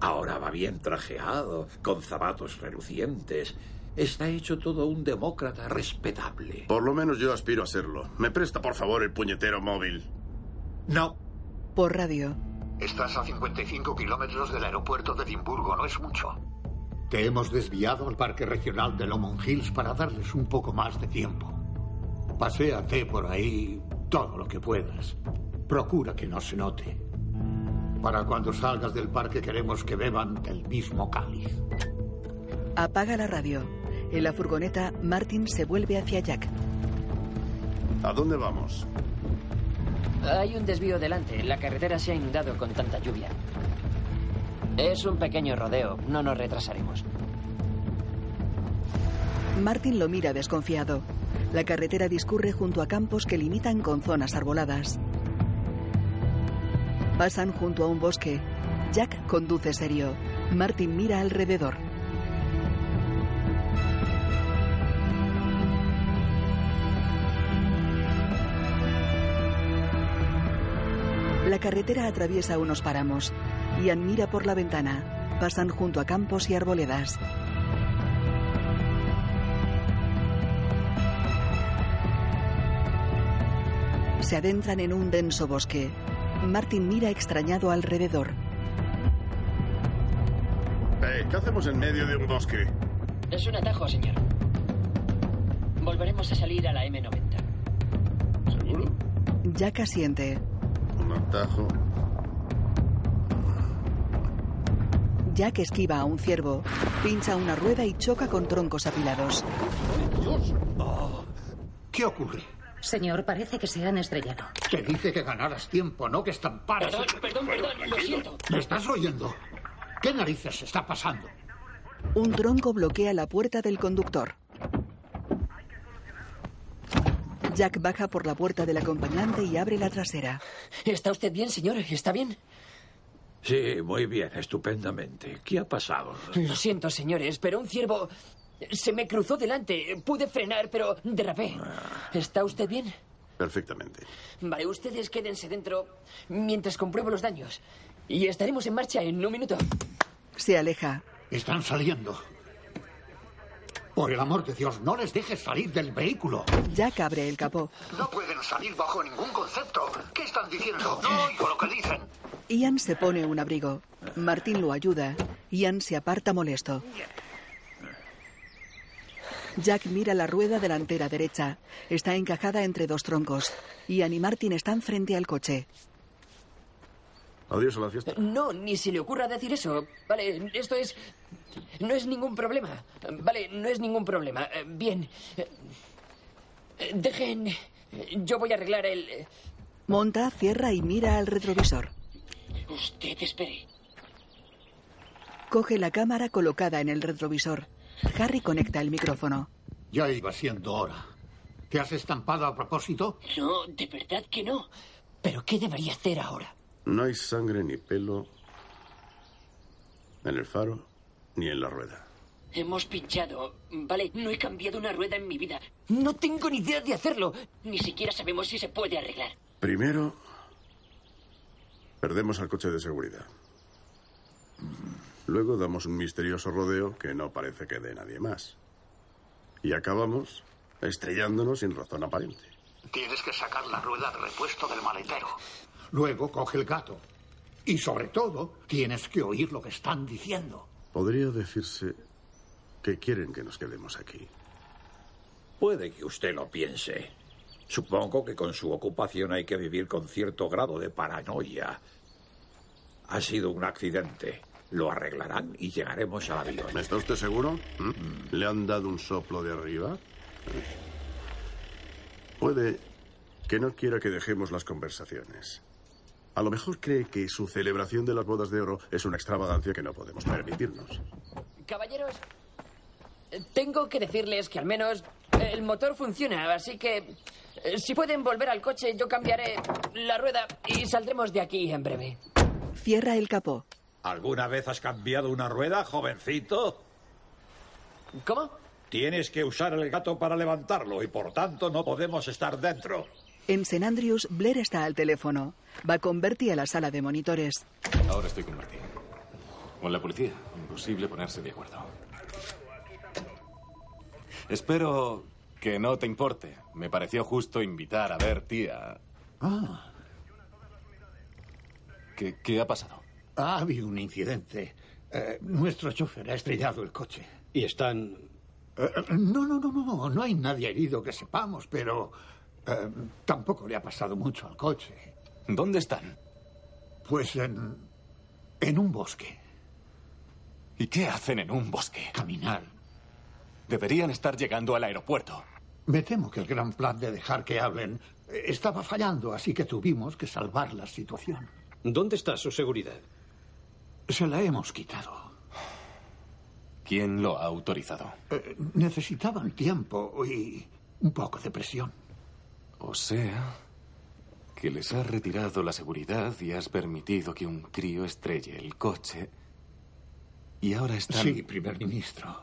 Ahora va bien trajeado, con zapatos relucientes. Está hecho todo un demócrata respetable. Por lo menos yo aspiro a serlo. ¿Me presta, por favor, el puñetero móvil? No. Por radio. Estás a 55 kilómetros del aeropuerto de Edimburgo, no es mucho. Te hemos desviado al Parque Regional de Lomond Hills para darles un poco más de tiempo. Paséate por ahí todo lo que puedas. Procura que no se note. Para cuando salgas del parque queremos que beban del mismo cáliz. Apaga la radio. En la furgoneta, Martin se vuelve hacia Jack. ¿A dónde vamos? Hay un desvío delante. La carretera se ha inundado con tanta lluvia. Es un pequeño rodeo. No nos retrasaremos. Martin lo mira desconfiado. La carretera discurre junto a campos que limitan con zonas arboladas. Pasan junto a un bosque. Jack conduce serio. Martin mira alrededor. La carretera atraviesa unos páramos. Ian mira por la ventana. Pasan junto a campos y arboledas. Se adentran en un denso bosque. Martin mira extrañado alrededor. Eh, ¿Qué hacemos en medio de un bosque? Es un atajo, señor. Volveremos a salir a la M90. ¿Seguro? Jack asiente. Un atajo. Jack esquiva a un ciervo, pincha una rueda y choca con troncos apilados. ¡Dios! Oh, ¿Qué ocurre? Señor, parece que se han estrellado. Te dije que ganaras tiempo, no que estamparas. Perdón, perdón, perdón, lo siento. ¿Me estás oyendo? ¿Qué narices está pasando? Un tronco bloquea la puerta del conductor. Jack baja por la puerta del acompañante y abre la trasera. ¿Está usted bien, señor? ¿Está bien? Sí, muy bien, estupendamente. ¿Qué ha pasado? Lo siento, señores, pero un ciervo se me cruzó delante. Pude frenar, pero derrapé. ¿Está usted bien? Perfectamente. Vale, ustedes quédense dentro mientras compruebo los daños. Y estaremos en marcha en un minuto. Se aleja. Están saliendo. Por el amor de Dios, no les dejes salir del vehículo. Jack abre el capó. No pueden salir bajo ningún concepto. ¿Qué están diciendo? No oigo lo que dicen. Ian se pone un abrigo. Martin lo ayuda. Ian se aparta molesto. Jack mira la rueda delantera derecha. Está encajada entre dos troncos. Ian y Martin están frente al coche. Adiós a la fiesta. No, ni se le ocurra decir eso. Vale, esto es... No es ningún problema. Vale, no es ningún problema. Eh, Bien. Eh, Dejen... Yo voy a arreglar el... Monta, cierra y mira al retrovisor. Usted espere. Coge la cámara colocada en el retrovisor. Harry conecta el micrófono. Ya iba siendo hora. ¿Te has estampado a propósito? No, de verdad que no. ¿Pero qué debería hacer ahora? No hay sangre ni pelo en el faro ni en la rueda. Hemos pinchado. Vale, no he cambiado una rueda en mi vida. No tengo ni idea de hacerlo. Ni siquiera sabemos si se puede arreglar. Primero, perdemos al coche de seguridad. Luego damos un misterioso rodeo que no parece que dé nadie más. Y acabamos estrellándonos sin razón aparente. Tienes que sacar la rueda de repuesto del maletero. Luego coge el gato. Y sobre todo, tienes que oír lo que están diciendo. Podría decirse que quieren que nos quedemos aquí. Puede que usted lo piense. Supongo que con su ocupación hay que vivir con cierto grado de paranoia. Ha sido un accidente. Lo arreglarán y llegaremos al avión. ¿Está usted seguro? ¿Mm? ¿Le han dado un soplo de arriba? Puede que no quiera que dejemos las conversaciones. A lo mejor cree que su celebración de las bodas de oro es una extravagancia que no podemos permitirnos. Caballeros, tengo que decirles que al menos el motor funciona, así que eh, si pueden volver al coche, yo cambiaré la rueda y saldremos de aquí en breve. Cierra el capó. ¿Alguna vez has cambiado una rueda, jovencito? ¿Cómo? Tienes que usar el gato para levantarlo y por tanto no podemos estar dentro. En St. Andrews, Blair está al teléfono. Va con Bertie a la sala de monitores. Ahora estoy con Martín. Con la policía. Imposible ponerse de acuerdo. Espero que no te importe. Me pareció justo invitar a Bertie a... Ah, ¿Qué, qué ha pasado? ha habido un incidente. Eh, nuestro chofer ha estrellado el coche. ¿Y están...? Eh, no, no, no, no. No hay nadie herido que sepamos, pero eh, tampoco le ha pasado mucho al coche. ¿Dónde están? Pues en. en un bosque. ¿Y qué hacen en un bosque? Caminar. Deberían estar llegando al aeropuerto. Me temo que el gran plan de dejar que hablen estaba fallando, así que tuvimos que salvar la situación. ¿Dónde está su seguridad? Se la hemos quitado. ¿Quién lo ha autorizado? Eh, necesitaban tiempo y un poco de presión. O sea, que les has retirado la seguridad y has permitido que un crío estrelle el coche. Y ahora están... Sí, primer ministro.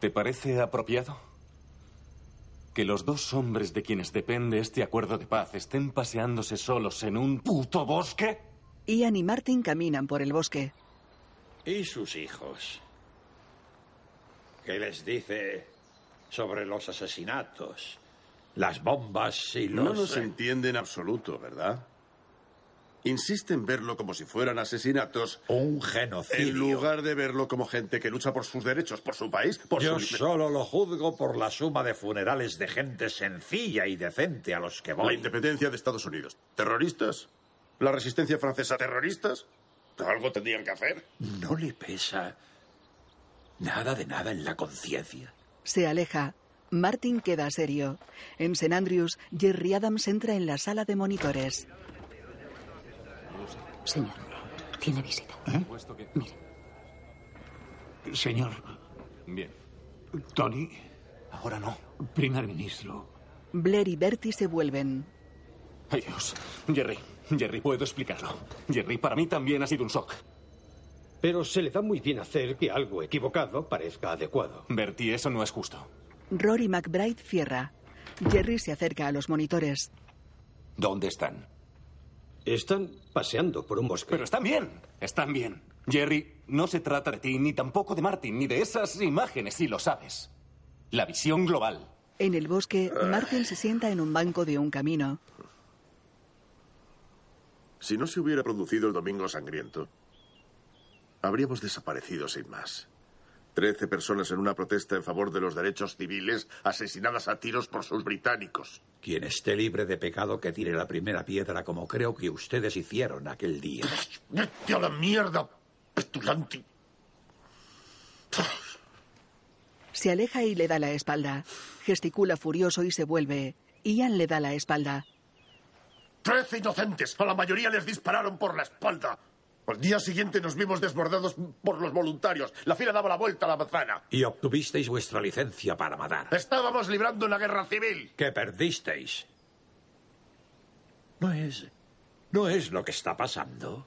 ¿Te parece apropiado? Que los dos hombres de quienes depende este acuerdo de paz estén paseándose solos en un puto bosque? Ian y Martin caminan por el bosque. ¿Y sus hijos? ¿Qué les dice sobre los asesinatos, las bombas y los... No nos entiende en absoluto, ¿verdad? Insiste en verlo como si fueran asesinatos. Un genocidio. En lugar de verlo como gente que lucha por sus derechos, por su país, por Yo su... solo lo juzgo por la suma de funerales de gente sencilla y decente a los que La voy. independencia de Estados Unidos. ¿Terroristas? ¿La resistencia francesa terroristas? Algo tendrían que hacer. ¿No le pesa nada de nada en la conciencia? Se aleja. Martin queda serio. En St. Andrews, Jerry Adams entra en la sala de monitores. Señor, tiene visita. Puesto que... Señor, Bien. Tony, Ahora no. primer ministro. Blair y Bertie se vuelven. Ay, Dios. Jerry, Jerry, puedo explicarlo. Jerry, para mí también ha sido un shock. Pero se le da muy bien hacer que algo equivocado parezca adecuado. Bertie, eso no es justo. Rory McBride cierra. Jerry se acerca a los monitores. ¿Dónde están? Están paseando por un bosque. Pero están bien. Están bien. Jerry, no se trata de ti, ni tampoco de Martin, ni de esas imágenes, si lo sabes. La visión global. En el bosque, Martin se sienta en un banco de un camino. Si no se hubiera producido el Domingo Sangriento, habríamos desaparecido sin más. Trece personas en una protesta en favor de los derechos civiles asesinadas a tiros por sus británicos. Quien esté libre de pecado que tire la primera piedra como creo que ustedes hicieron aquel día. ¡Vete a la mierda, petulante! Se aleja y le da la espalda. Gesticula furioso y se vuelve. Ian le da la espalda. ¡Trece inocentes! A la mayoría les dispararon por la espalda. Al día siguiente nos vimos desbordados por los voluntarios. La fila daba la vuelta a la manzana. Y obtuvisteis vuestra licencia para matar. Estábamos librando una guerra civil. Que perdisteis. No es. No es lo que está pasando.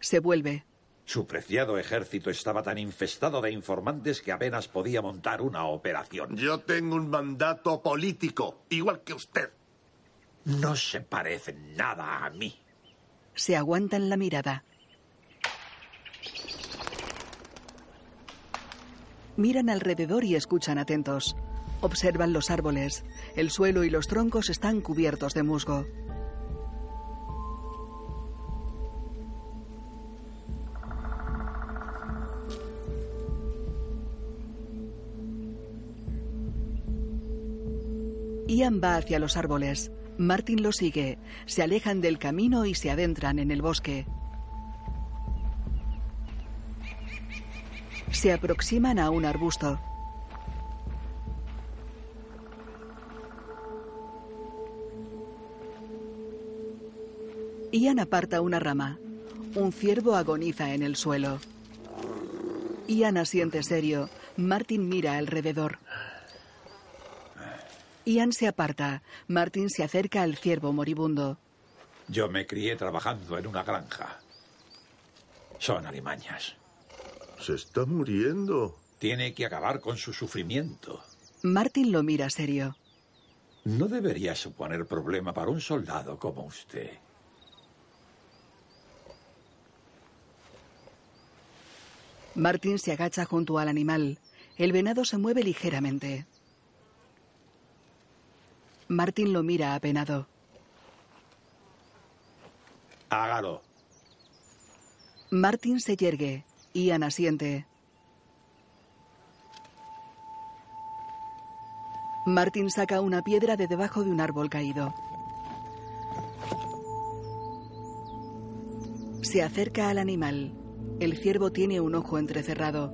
Se vuelve. Su preciado ejército estaba tan infestado de informantes que apenas podía montar una operación. Yo tengo un mandato político, igual que usted. No se parecen nada a mí. Se aguantan la mirada. Miran alrededor y escuchan atentos. Observan los árboles. El suelo y los troncos están cubiertos de musgo. Ian va hacia los árboles. Martin lo sigue. Se alejan del camino y se adentran en el bosque. Se aproximan a un arbusto. Ian aparta una rama. Un ciervo agoniza en el suelo. Ian asiente serio. Martin mira alrededor. Ian se aparta. Martin se acerca al ciervo moribundo. Yo me crié trabajando en una granja. Son alimañas. Se está muriendo. Tiene que acabar con su sufrimiento. Martin lo mira serio. No debería suponer problema para un soldado como usted. Martin se agacha junto al animal. El venado se mueve ligeramente. Martin lo mira apenado. Hágalo. Martin se yergue. Ian asiente. Martin saca una piedra de debajo de un árbol caído. Se acerca al animal. El ciervo tiene un ojo entrecerrado.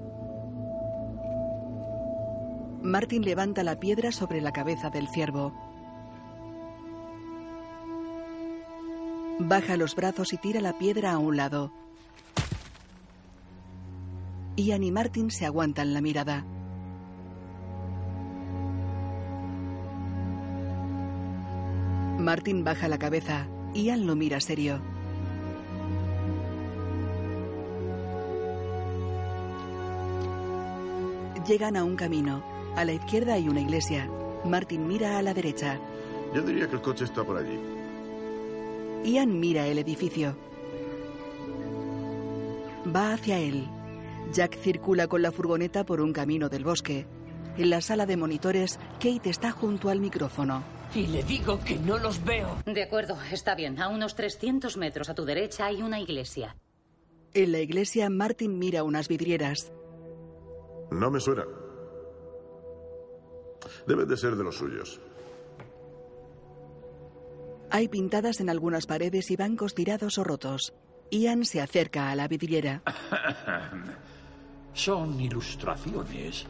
Martin levanta la piedra sobre la cabeza del ciervo. Baja los brazos y tira la piedra a un lado. Ian y Martin se aguantan la mirada. Martin baja la cabeza. Ian lo mira serio. Llegan a un camino. A la izquierda hay una iglesia. Martin mira a la derecha. Yo diría que el coche está por allí. Ian mira el edificio. Va hacia él. Jack circula con la furgoneta por un camino del bosque. En la sala de monitores, Kate está junto al micrófono. Y le digo que no los veo. De acuerdo, está bien. A unos 300 metros a tu derecha hay una iglesia. En la iglesia, Martin mira unas vidrieras. No me suena. Deben de ser de los suyos. Hay pintadas en algunas paredes y bancos tirados o rotos. Ian se acerca a la vidriera. Son ilustraciones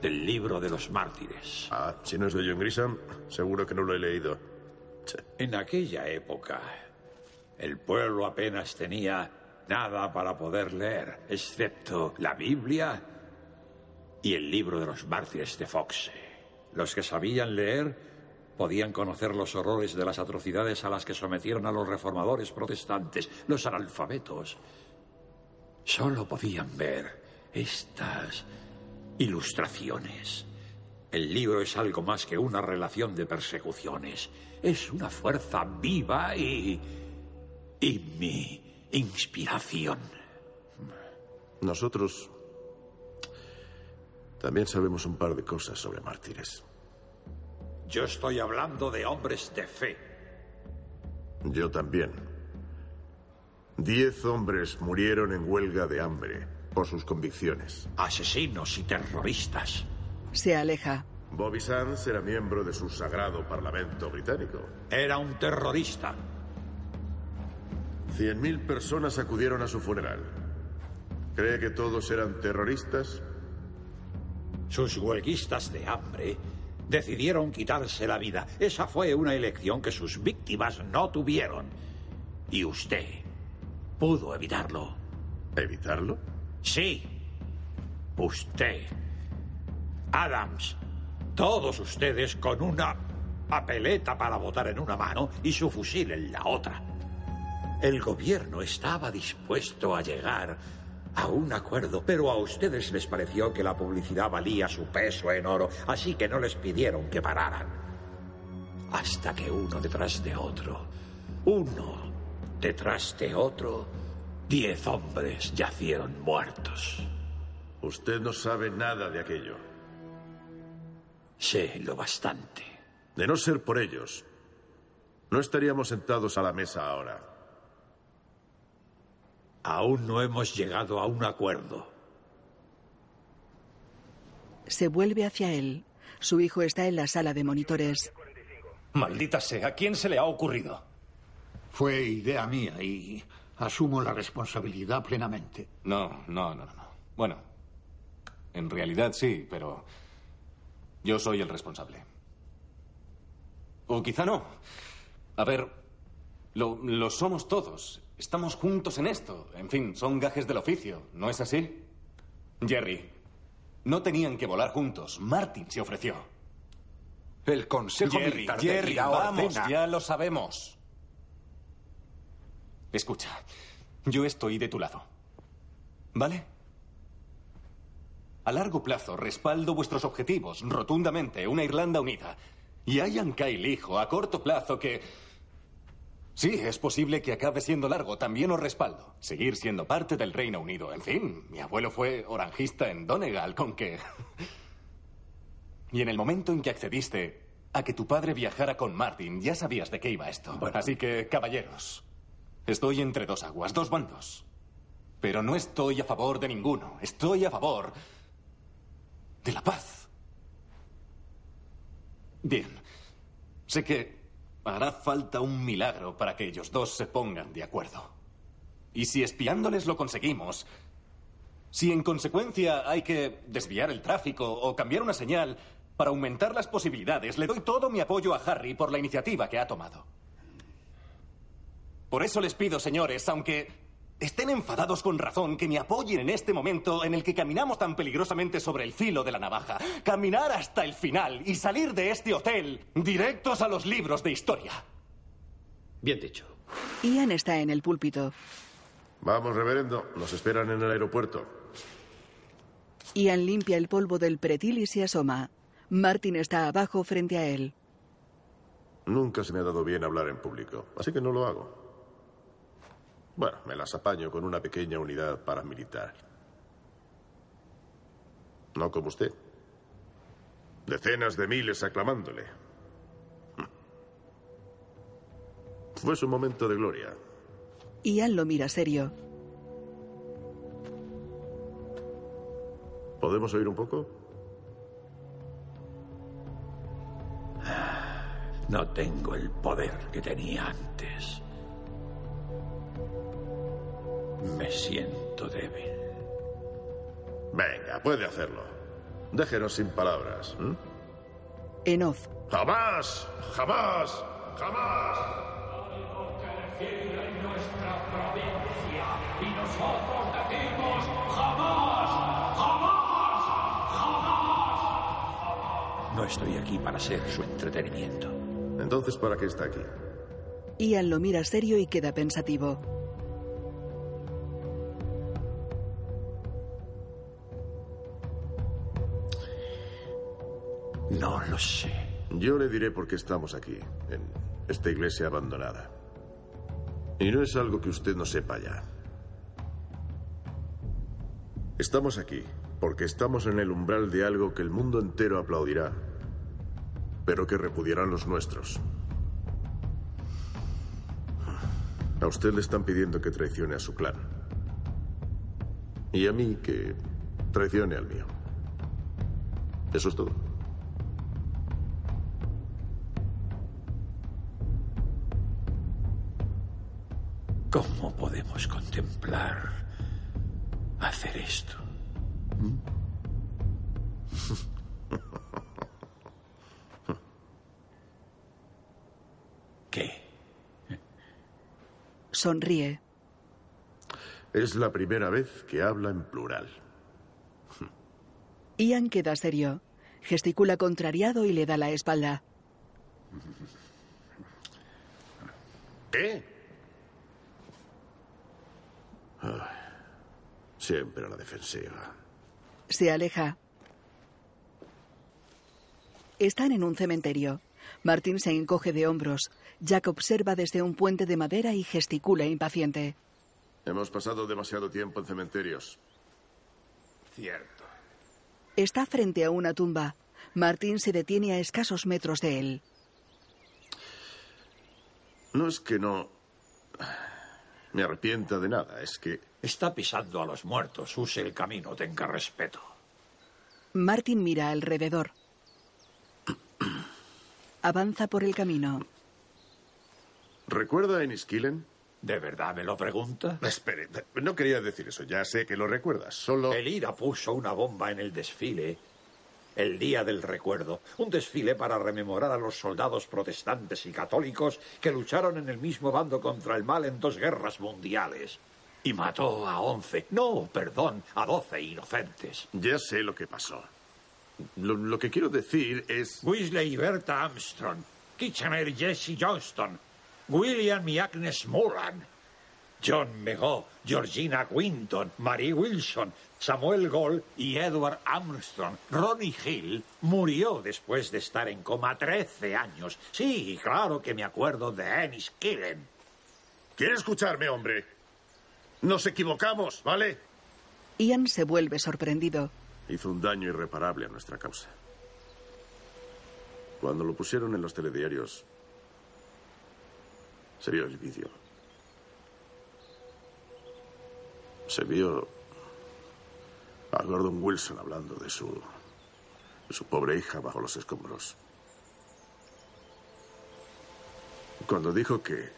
del libro de los mártires. Ah, si no es de John Grisham, seguro que no lo he leído. En aquella época, el pueblo apenas tenía nada para poder leer, excepto la Biblia y el libro de los mártires de Foxe. Los que sabían leer podían conocer los horrores de las atrocidades a las que sometieron a los reformadores protestantes. Los analfabetos solo podían ver estas ilustraciones. El libro es algo más que una relación de persecuciones. Es una fuerza viva y... y mi inspiración. Nosotros también sabemos un par de cosas sobre mártires. Yo estoy hablando de hombres de fe. Yo también. Diez hombres murieron en huelga de hambre por sus convicciones. Asesinos y terroristas. Se aleja. Bobby Sands era miembro de su sagrado parlamento británico. Era un terrorista. Cien mil personas acudieron a su funeral. ¿Cree que todos eran terroristas? Sus huelguistas de hambre decidieron quitarse la vida. Esa fue una elección que sus víctimas no tuvieron. Y usted pudo evitarlo. ¿Evitarlo? Sí. Usted. Adams. Todos ustedes con una papeleta para votar en una mano y su fusil en la otra. El gobierno estaba dispuesto a llegar a un acuerdo, pero a ustedes les pareció que la publicidad valía su peso en oro, así que no les pidieron que pararan. Hasta que uno detrás de otro, uno detrás de otro, diez hombres yacieron muertos. Usted no sabe nada de aquello. Sé lo bastante. De no ser por ellos, no estaríamos sentados a la mesa ahora. Aún no hemos llegado a un acuerdo. Se vuelve hacia él. Su hijo está en la sala de monitores. Maldita sea, ¿a quién se le ha ocurrido? Fue idea mía y asumo la responsabilidad plenamente. No, no, no, no. Bueno, en realidad sí, pero yo soy el responsable. O quizá no. A ver, lo, lo somos todos. Estamos juntos en esto. En fin, son gajes del oficio, ¿no es así? Jerry, no tenían que volar juntos. Martin se ofreció. El Consejo Jerry, Militar de Jerry, Guía vamos, ordena- ya lo sabemos. Escucha, yo estoy de tu lado. ¿Vale? A largo plazo respaldo vuestros objetivos rotundamente, una Irlanda unida. Y hay Kyle, hijo, a corto plazo que... Sí, es posible que acabe siendo largo, también os respaldo. Seguir siendo parte del Reino Unido. En fin, mi abuelo fue oranjista en Donegal, con que... Y en el momento en que accediste a que tu padre viajara con Martin, ya sabías de qué iba esto. Así que, caballeros, estoy entre dos aguas, dos bandos. Pero no estoy a favor de ninguno. Estoy a favor de la paz. Bien. Sé que hará falta un milagro para que ellos dos se pongan de acuerdo. Y si espiándoles lo conseguimos, si en consecuencia hay que desviar el tráfico o cambiar una señal para aumentar las posibilidades, le doy todo mi apoyo a Harry por la iniciativa que ha tomado. Por eso les pido, señores, aunque estén enfadados con razón, que me apoyen en este momento en el que caminamos tan peligrosamente sobre el filo de la navaja. Caminar hasta el final y salir de este hotel directos a los libros de historia. Bien dicho. Ian está en el púlpito. Vamos, reverendo. Nos esperan en el aeropuerto. Ian limpia el polvo del pretil y se asoma. Martin está abajo frente a él. Nunca se me ha dado bien hablar en público, así que no lo hago. Bueno, me las apaño con una pequeña unidad paramilitar. No como usted. Decenas de miles aclamándole. Fue su momento de gloria. Ian lo mira serio. ¿Podemos oír un poco? No tengo el poder que tenía antes. Me siento débil. Venga, puede hacerlo. Déjenos sin palabras. ¿m? En off. ¡Jamás! ¡Jamás! ¡Jamás! en nuestra provincia y nosotros decimos jamás, jamás, jamás. No estoy aquí para ser su entretenimiento. Entonces, ¿para qué está aquí? Ian lo mira serio y queda pensativo. Yo le diré por qué estamos aquí, en esta iglesia abandonada. Y no es algo que usted no sepa ya. Estamos aquí porque estamos en el umbral de algo que el mundo entero aplaudirá, pero que repudiarán los nuestros. A usted le están pidiendo que traicione a su clan. Y a mí que traicione al mío. Eso es todo. ¿Cómo podemos contemplar hacer esto? ¿Qué? Sonríe. Es la primera vez que habla en plural. Ian queda serio. Gesticula contrariado y le da la espalda. ¿Qué? Ay, siempre a la defensiva. Se aleja. Están en un cementerio. Martín se encoge de hombros. Jack observa desde un puente de madera y gesticula impaciente. Hemos pasado demasiado tiempo en cementerios. Cierto. Está frente a una tumba. Martín se detiene a escasos metros de él. No es que no me arrepienta de nada, es que Está pisando a los muertos. Use el camino, tenga respeto. Martin mira alrededor. Avanza por el camino. ¿Recuerda a Enniskillen? ¿De verdad me lo pregunta? Espere, no quería decir eso. Ya sé que lo recuerdas. Solo. El IRA puso una bomba en el desfile el día del recuerdo. Un desfile para rememorar a los soldados protestantes y católicos que lucharon en el mismo bando contra el mal en dos guerras mundiales. Y mató a once, no, perdón, a doce inocentes. Ya sé lo que pasó. Lo, lo que quiero decir es. Weasley y Berta Armstrong, Kitchener y Jesse Johnston, William y Agnes Moran, John Megó, Georgina Quinton, Marie Wilson, Samuel Gold y Edward Armstrong. Ronnie Hill murió después de estar en coma 13 años. Sí, claro que me acuerdo de Ennis Killen. ¿Quiere escucharme, hombre? Nos equivocamos, ¿vale? Ian se vuelve sorprendido. Hizo un daño irreparable a nuestra causa. Cuando lo pusieron en los telediarios, se vio el vídeo. Se vio a Gordon Wilson hablando de su, de su pobre hija bajo los escombros. Cuando dijo que,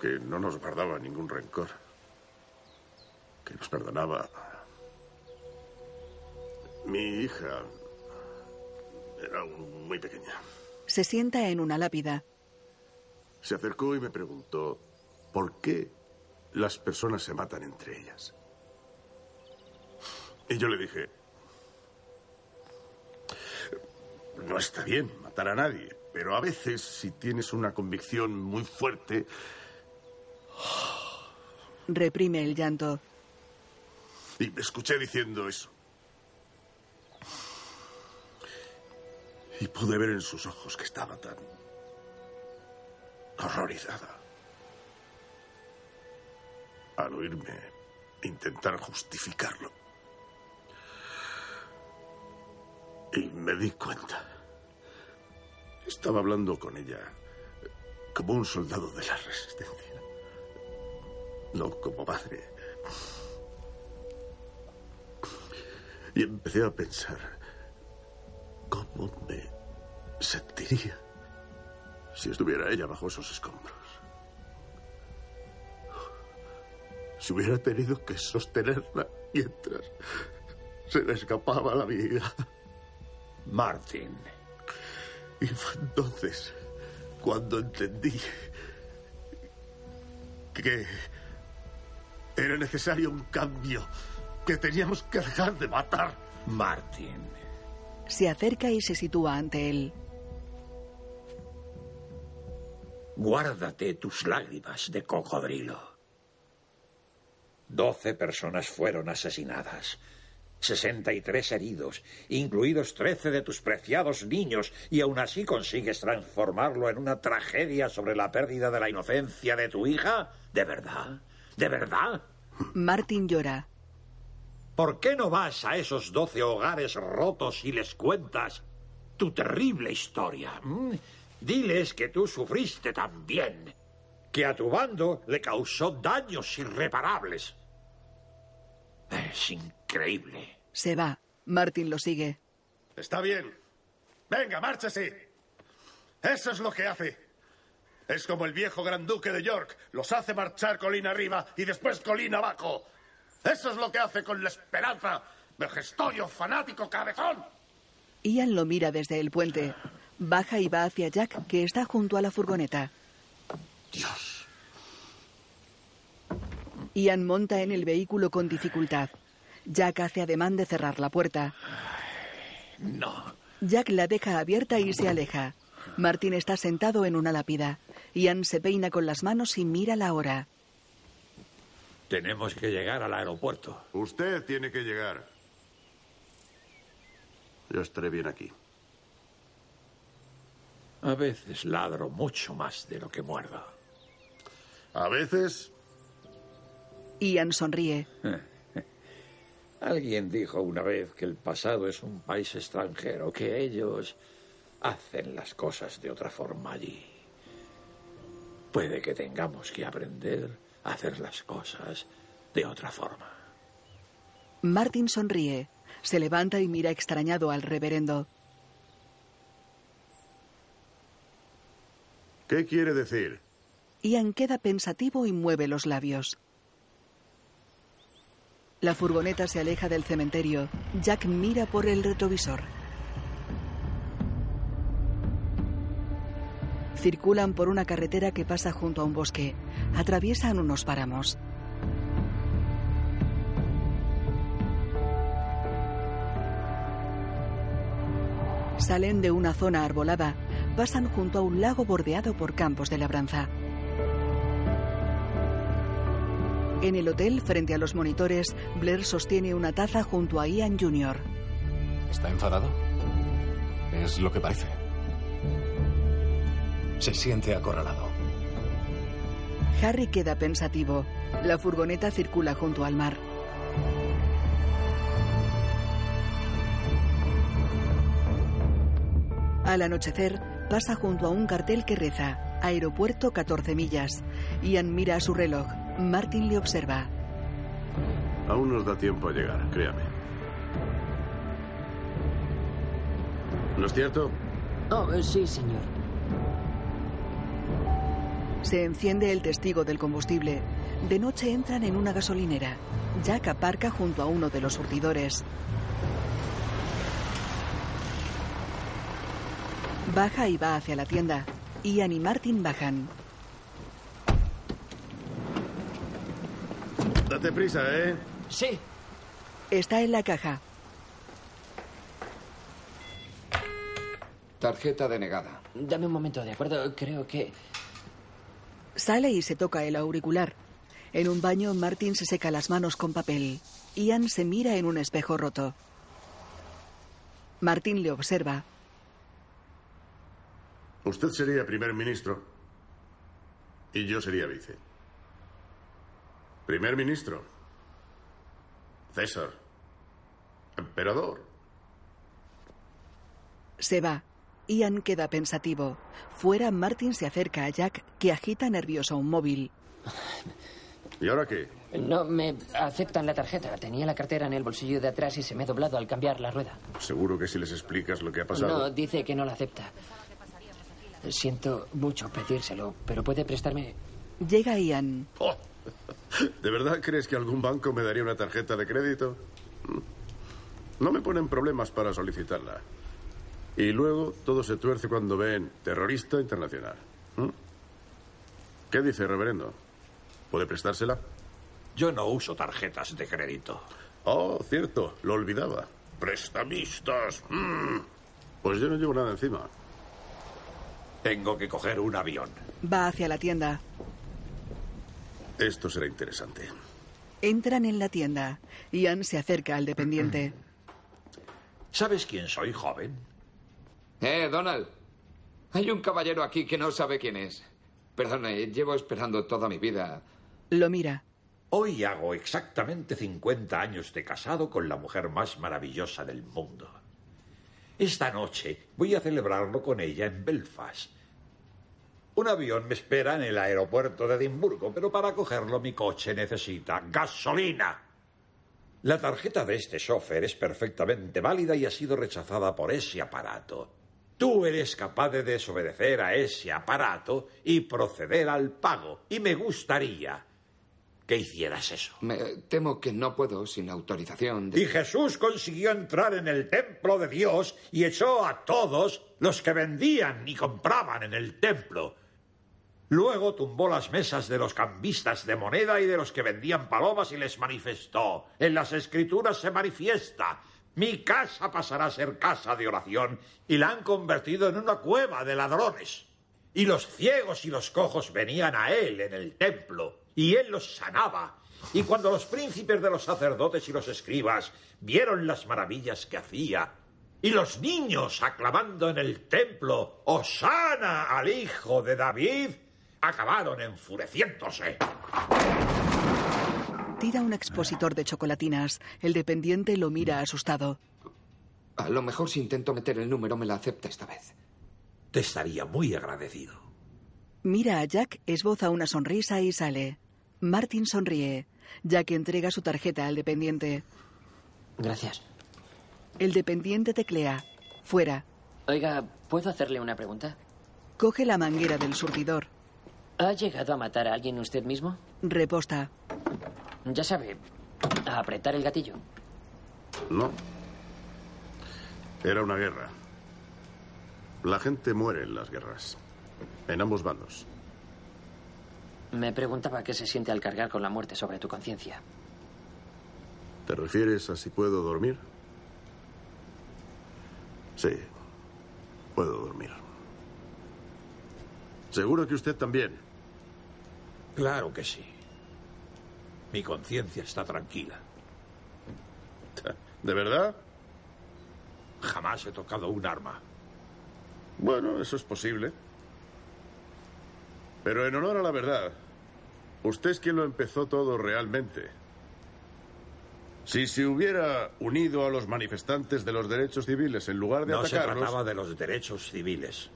que no nos guardaba ningún rencor, que nos perdonaba. Mi hija era muy pequeña. Se sienta en una lápida. Se acercó y me preguntó por qué las personas se matan entre ellas. Y yo le dije, no está bien matar a nadie, pero a veces si tienes una convicción muy fuerte, Reprime el llanto. y me escuché diciendo eso. Y pude ver en sus ojos que estaba tan horrorizada. Al oírme intentar justificarlo. Y me di cuenta. Estaba hablando con ella como un soldado de la resistencia. No como madre. Y empecé a pensar cómo me sentiría si estuviera ella bajo esos escombros. Si hubiera tenido que sostenerla mientras se le escapaba la vida. Martin. Y fue entonces cuando entendí que era necesario un cambio, que teníamos que dejar de matar. Martin. Se acerca y se sitúa ante él. Guárdate tus lágrimas de cocodrilo. Doce personas fueron asesinadas. 63 heridos, incluidos 13 de tus preciados niños, y aún así consigues transformarlo en una tragedia sobre la pérdida de la inocencia de tu hija? ¿De verdad? ¿De verdad? Martin llora. ¿Por qué no vas a esos doce hogares rotos y les cuentas tu terrible historia? ¿m? Diles que tú sufriste también, que a tu bando le causó daños irreparables. Es increíble. Se va. Martin lo sigue. Está bien. Venga, márchese. Eso es lo que hace. Es como el viejo gran duque de York. Los hace marchar colina arriba y después colina abajo. Eso es lo que hace con la esperanza. Vejestorio, fanático, cabezón. Ian lo mira desde el puente. Baja y va hacia Jack, que está junto a la furgoneta. Dios. Ian monta en el vehículo con dificultad. Jack hace ademán de cerrar la puerta. No. Jack la deja abierta y se aleja. Martin está sentado en una lápida. Ian se peina con las manos y mira la hora. Tenemos que llegar al aeropuerto. Usted tiene que llegar. Yo estaré bien aquí. A veces ladro mucho más de lo que muerdo. A veces. Ian sonríe. Alguien dijo una vez que el pasado es un país extranjero, que ellos hacen las cosas de otra forma allí. Puede que tengamos que aprender a hacer las cosas de otra forma. Martin sonríe. Se levanta y mira extrañado al reverendo. ¿Qué quiere decir? Ian queda pensativo y mueve los labios. La furgoneta se aleja del cementerio. Jack mira por el retrovisor. Circulan por una carretera que pasa junto a un bosque. Atraviesan unos páramos. Salen de una zona arbolada. Pasan junto a un lago bordeado por campos de labranza. En el hotel, frente a los monitores, Blair sostiene una taza junto a Ian Jr. ¿Está enfadado? Es lo que parece. Se siente acorralado. Harry queda pensativo. La furgoneta circula junto al mar. Al anochecer, pasa junto a un cartel que reza Aeropuerto 14 millas. Ian mira a su reloj. Martin le observa. Aún nos da tiempo a llegar, créame. ¿No es cierto? Oh, eh, sí, señor. Se enciende el testigo del combustible. De noche entran en una gasolinera. Jack aparca junto a uno de los surtidores. Baja y va hacia la tienda. Ian y Martin bajan. Date prisa, ¿eh? Sí. Está en la caja. Tarjeta denegada. Dame un momento, ¿de acuerdo? Creo que... Sale y se toca el auricular. En un baño, Martin se seca las manos con papel. Ian se mira en un espejo roto. Martin le observa. Usted sería primer ministro y yo sería vice. Primer ministro. César. Emperador. Se va. Ian queda pensativo. Fuera, Martin se acerca a Jack, que agita nervioso un móvil. ¿Y ahora qué? No me aceptan la tarjeta. Tenía la cartera en el bolsillo de atrás y se me ha doblado al cambiar la rueda. Seguro que si les explicas lo que ha pasado. No, dice que no la acepta. Siento mucho pedírselo, pero puede prestarme. Llega Ian. Oh. ¿De verdad crees que algún banco me daría una tarjeta de crédito? No me ponen problemas para solicitarla. Y luego todo se tuerce cuando ven terrorista internacional. ¿Mm? ¿Qué dice, reverendo? ¿Puede prestársela? Yo no uso tarjetas de crédito. Oh, cierto, lo olvidaba. Prestamistas. Mm. Pues yo no llevo nada encima. Tengo que coger un avión. Va hacia la tienda. Esto será interesante. Entran en la tienda. Ian se acerca al dependiente. ¿Sabes quién soy, joven? Eh, Donald. Hay un caballero aquí que no sabe quién es. Perdone, llevo esperando toda mi vida. Lo mira. Hoy hago exactamente 50 años de casado con la mujer más maravillosa del mundo. Esta noche voy a celebrarlo con ella en Belfast. Un avión me espera en el aeropuerto de Edimburgo, pero para cogerlo mi coche necesita gasolina. La tarjeta de este chofer es perfectamente válida y ha sido rechazada por ese aparato. Tú eres capaz de desobedecer a ese aparato y proceder al pago. Y me gustaría que hicieras eso. Me temo que no puedo sin autorización. De... Y Jesús consiguió entrar en el templo de Dios y echó a todos los que vendían y compraban en el templo. Luego tumbó las mesas de los cambistas de moneda y de los que vendían palomas y les manifestó. En las escrituras se manifiesta. Mi casa pasará a ser casa de oración y la han convertido en una cueva de ladrones. Y los ciegos y los cojos venían a él en el templo y él los sanaba. Y cuando los príncipes de los sacerdotes y los escribas vieron las maravillas que hacía, y los niños aclamando en el templo, Osana al hijo de David, acabaron enfureciéndose. Tira un expositor de chocolatinas. El dependiente lo mira asustado. A lo mejor si intento meter el número me la acepta esta vez. Te estaría muy agradecido. Mira a Jack, esboza una sonrisa y sale. Martin sonríe. Jack entrega su tarjeta al dependiente. Gracias. El dependiente teclea. Fuera. Oiga, ¿puedo hacerle una pregunta? Coge la manguera del surtidor. ¿Ha llegado a matar a alguien usted mismo? Reposta. Ya sabe, a apretar el gatillo. No. Era una guerra. La gente muere en las guerras. En ambos bandos. Me preguntaba qué se siente al cargar con la muerte sobre tu conciencia. ¿Te refieres a si puedo dormir? Sí, puedo dormir. Seguro que usted también. Claro que sí. Mi conciencia está tranquila. ¿De verdad? Jamás he tocado un arma. Bueno, eso es posible. Pero en honor a la verdad, usted es quien lo empezó todo realmente. Si se hubiera unido a los manifestantes de los derechos civiles en lugar de no se atacarlos, trataba de los derechos civiles.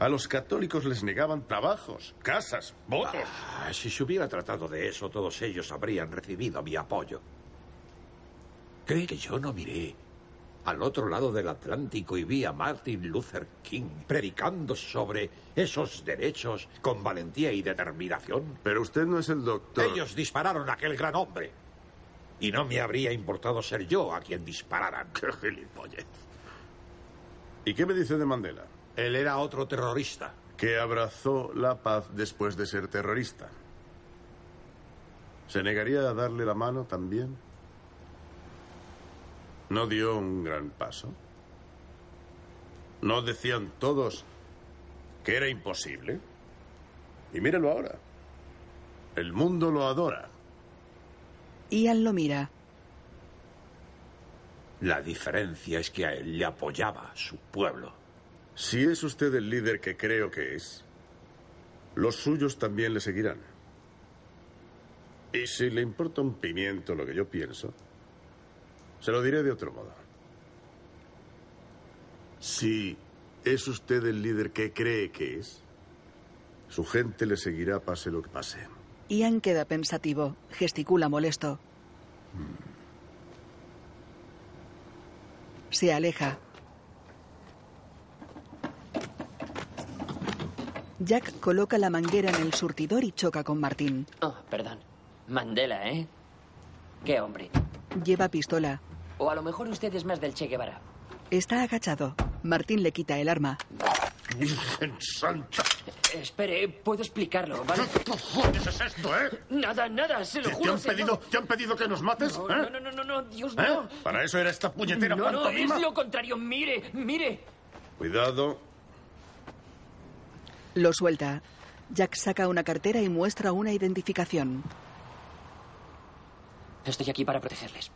A los católicos les negaban trabajos, casas, votos. Ah, si se hubiera tratado de eso, todos ellos habrían recibido mi apoyo. ¿Cree que yo no miré al otro lado del Atlántico y vi a Martin Luther King predicando sobre esos derechos con valentía y determinación? Pero usted no es el doctor. Ellos dispararon a aquel gran hombre. Y no me habría importado ser yo a quien dispararan. ¡Qué gilipollez! ¿Y qué me dice de Mandela? Él era otro terrorista. Que abrazó la paz después de ser terrorista. ¿Se negaría a darle la mano también? ¿No dio un gran paso? ¿No decían todos que era imposible? Y mírelo ahora. El mundo lo adora. Ian lo mira. La diferencia es que a él le apoyaba su pueblo. Si es usted el líder que creo que es, los suyos también le seguirán. Y si le importa un pimiento lo que yo pienso, se lo diré de otro modo. Si es usted el líder que cree que es, su gente le seguirá pase lo que pase. Ian queda pensativo. Gesticula molesto. Se aleja. Jack coloca la manguera en el surtidor y choca con Martín. Oh, perdón. Mandela, ¿eh? Qué hombre. Lleva pistola. O a lo mejor usted es más del Che Guevara. Está agachado. Martín le quita el arma. Virgen Santa. Espere, puedo explicarlo, ¿vale? ¿Qué cojones es esto, eh? Nada, nada, se lo ¿Te, juro. han señor. pedido, ¿Te han pedido que nos mates? No, ¿eh? no, no, no, no, Dios ¿Eh? no. ¿Para eso era esta puñetera No, no, pantomima? es lo contrario. Mire, mire. Cuidado. Lo suelta. Jack saca una cartera y muestra una identificación. Estoy aquí para protegerles.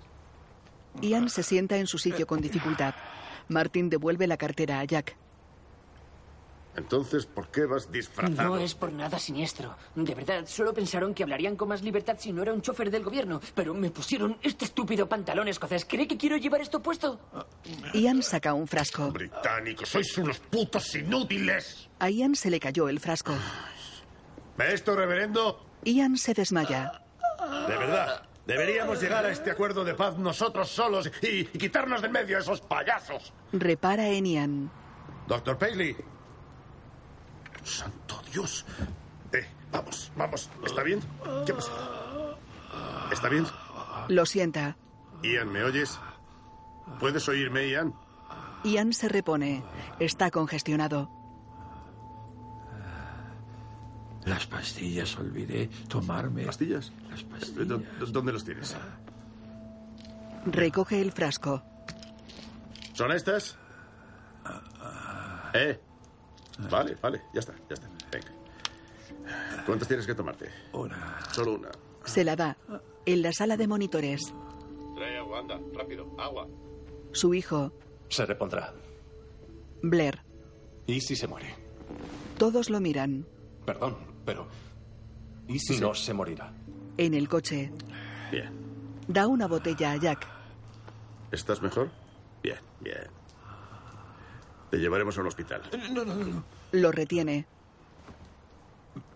Ian se sienta en su sitio con dificultad. Martin devuelve la cartera a Jack. Entonces, ¿por qué vas disfrazado? No es por nada siniestro. De verdad, solo pensaron que hablarían con más libertad si no era un chofer del gobierno. Pero me pusieron este estúpido pantalón escocés. ¿Cree que quiero llevar esto puesto? Ian saca un frasco. Británicos, sois unos putos inútiles. A Ian se le cayó el frasco. ¿Ve esto, reverendo? Ian se desmaya. De verdad. Deberíamos llegar a este acuerdo de paz nosotros solos y, y quitarnos de en medio a esos payasos. Repara en Ian. Doctor Paley. Santo Dios. Eh, vamos, vamos. ¿Está bien? ¿Qué pasa? ¿Está bien? Lo sienta. Ian, ¿me oyes? ¿Puedes oírme, Ian? Ian se repone. Está congestionado. Las pastillas, olvidé tomarme. ¿Pastillas? Las ¿Dó- pastillas. dó- ¿Dónde los tienes? Recoge el frasco. ¿Son estas? ¿Eh? Vale, vale, ya está, ya está. Venga. ¿Cuántas tienes que tomarte? Una. Solo una. Se la da. En la sala de monitores, Trae agua, anda, rápido, agua. su hijo, Se repondrá. Blair. ¿Y si se muere? Todos lo miran. Perdón, pero... ¿Y si No se morirá. En el coche, Bien. da una botella a Jack. ¿Estás mejor? Bien, bien. Te llevaremos al hospital. No, no, no, no. Lo retiene.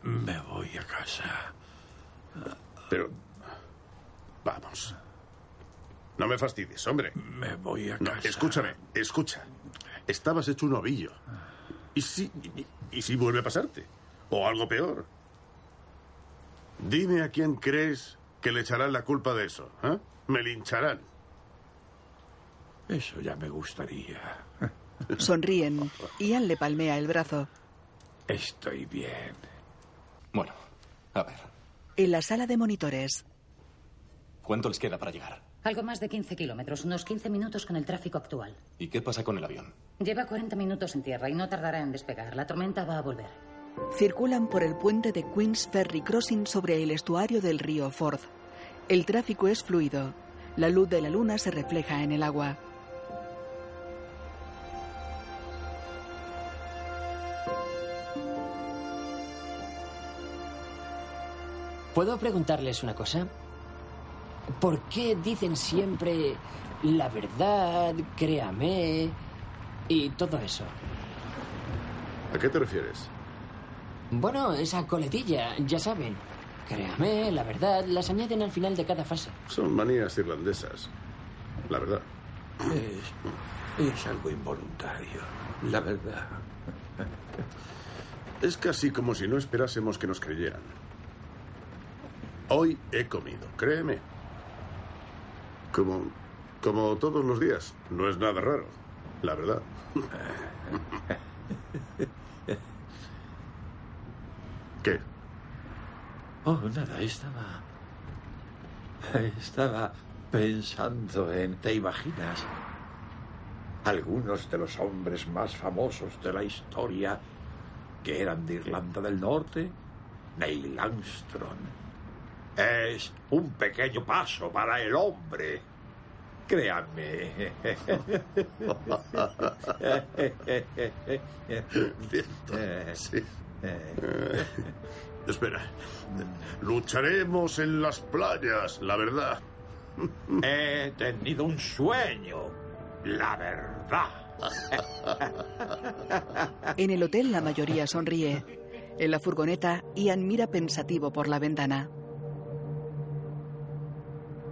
Me voy a casa. Pero... Vamos. No me fastidies, hombre. Me voy a No, casa. escúchame, escucha. Estabas hecho un ovillo. ¿Y si, y, y si vuelve a pasarte? ¿O algo peor? Dime a quién crees que le echarán la culpa de eso. ¿eh? Me lincharán. Eso ya me gustaría. Sonríen. Ian le palmea el brazo. Estoy bien. Bueno, a ver. En la sala de monitores, ¿Cuánto les queda para llegar? Algo más de 15 kilómetros, unos 15 minutos con el tráfico actual. ¿Y qué pasa con el avión? Lleva 40 minutos en tierra y no tardará en despegar. La tormenta va a volver. circulan por el puente de Queens Ferry Crossing sobre el estuario del río Forth. El tráfico es fluido. La luz de la luna se refleja en el agua. ¿Puedo preguntarles una cosa? ¿Por qué dicen siempre la verdad, créame y todo eso? ¿A qué te refieres? Bueno, esa coletilla, ya saben. Créame, la verdad, las añaden al final de cada fase. Son manías irlandesas. La verdad. Es, es algo involuntario, la verdad. Es casi como si no esperásemos que nos creyeran. Hoy he comido, créeme. Como, como todos los días. No es nada raro, la verdad. ¿Qué? Oh, nada, estaba. Estaba pensando en. ¿Te imaginas? Algunos de los hombres más famosos de la historia que eran de Irlanda del Norte, Neil Armstrong. Es un pequeño paso para el hombre. Créanme. Sí. Espera. Lucharemos en las playas, la verdad. He tenido un sueño. La verdad. En el hotel la mayoría sonríe. En la furgoneta, Ian mira pensativo por la ventana.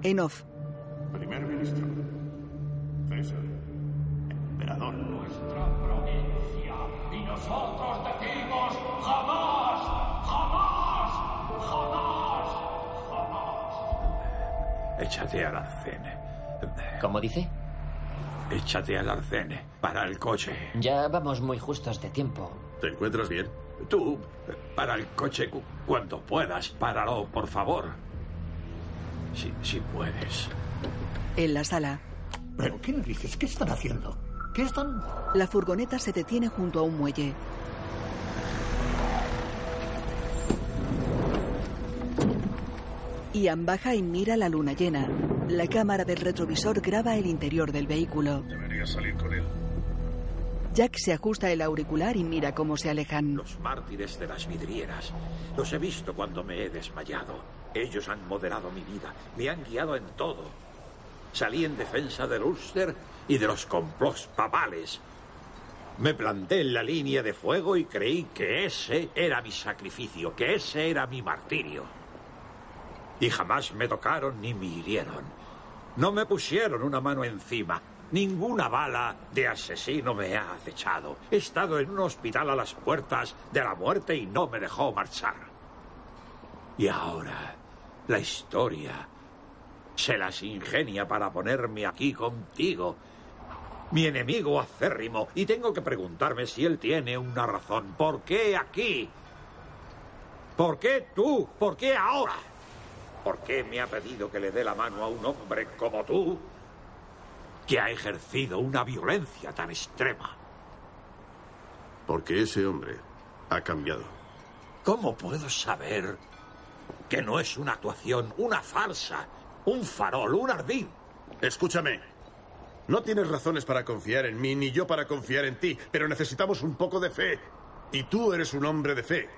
En off, Primer ministro. César. Emperador. Nuestra provincia. Y nosotros decimos jamás, jamás, jamás, jamás. Échate al arcén. ¿Cómo dice? Échate al arcén para el coche. Ya vamos muy justos de tiempo. ¿Te encuentras bien? Tú, para el coche cu- cuando puedas, páralo, por favor. Si, si puedes. en la sala, ¿Pero qué narices? ¿Qué están haciendo? ¿Qué están...? la furgoneta se detiene junto a un muelle. Ian baja y mira la luna llena. La cámara del retrovisor graba el interior del vehículo. Debería salir con él. Jack se ajusta el auricular y mira cómo se alejan. Los mártires de las vidrieras. Los he visto cuando me he desmayado. Ellos han moderado mi vida. Me han guiado en todo. Salí en defensa del Ulster y de los complots papales. Me planté en la línea de fuego y creí que ese era mi sacrificio, que ese era mi martirio. Y jamás me tocaron ni me hirieron. No me pusieron una mano encima. Ninguna bala de asesino me ha acechado. He estado en un hospital a las puertas de la muerte y no me dejó marchar. Y ahora, la historia se las ingenia para ponerme aquí contigo. Mi enemigo acérrimo. Y tengo que preguntarme si él tiene una razón. ¿Por qué aquí? ¿Por qué tú? ¿Por qué ahora? ¿Por qué me ha pedido que le dé la mano a un hombre como tú que ha ejercido una violencia tan extrema? Porque ese hombre ha cambiado. ¿Cómo puedo saber que no es una actuación, una farsa, un farol, un ardid? Escúchame. No tienes razones para confiar en mí, ni yo para confiar en ti, pero necesitamos un poco de fe. Y tú eres un hombre de fe.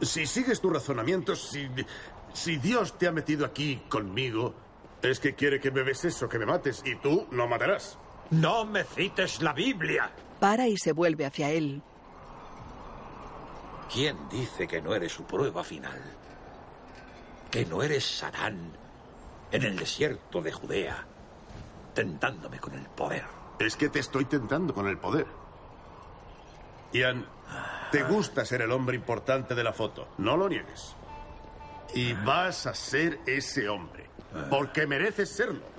Si sigues tu razonamiento, si, si Dios te ha metido aquí conmigo, es que quiere que me beses o que me mates, y tú no matarás. No me cites la Biblia. Para y se vuelve hacia él. ¿Quién dice que no eres su prueba final? Que no eres Satán en el desierto de Judea, tentándome con el poder. Es que te estoy tentando con el poder. Ian, te gusta ser el hombre importante de la foto, no lo niegues. Y vas a ser ese hombre, porque mereces serlo.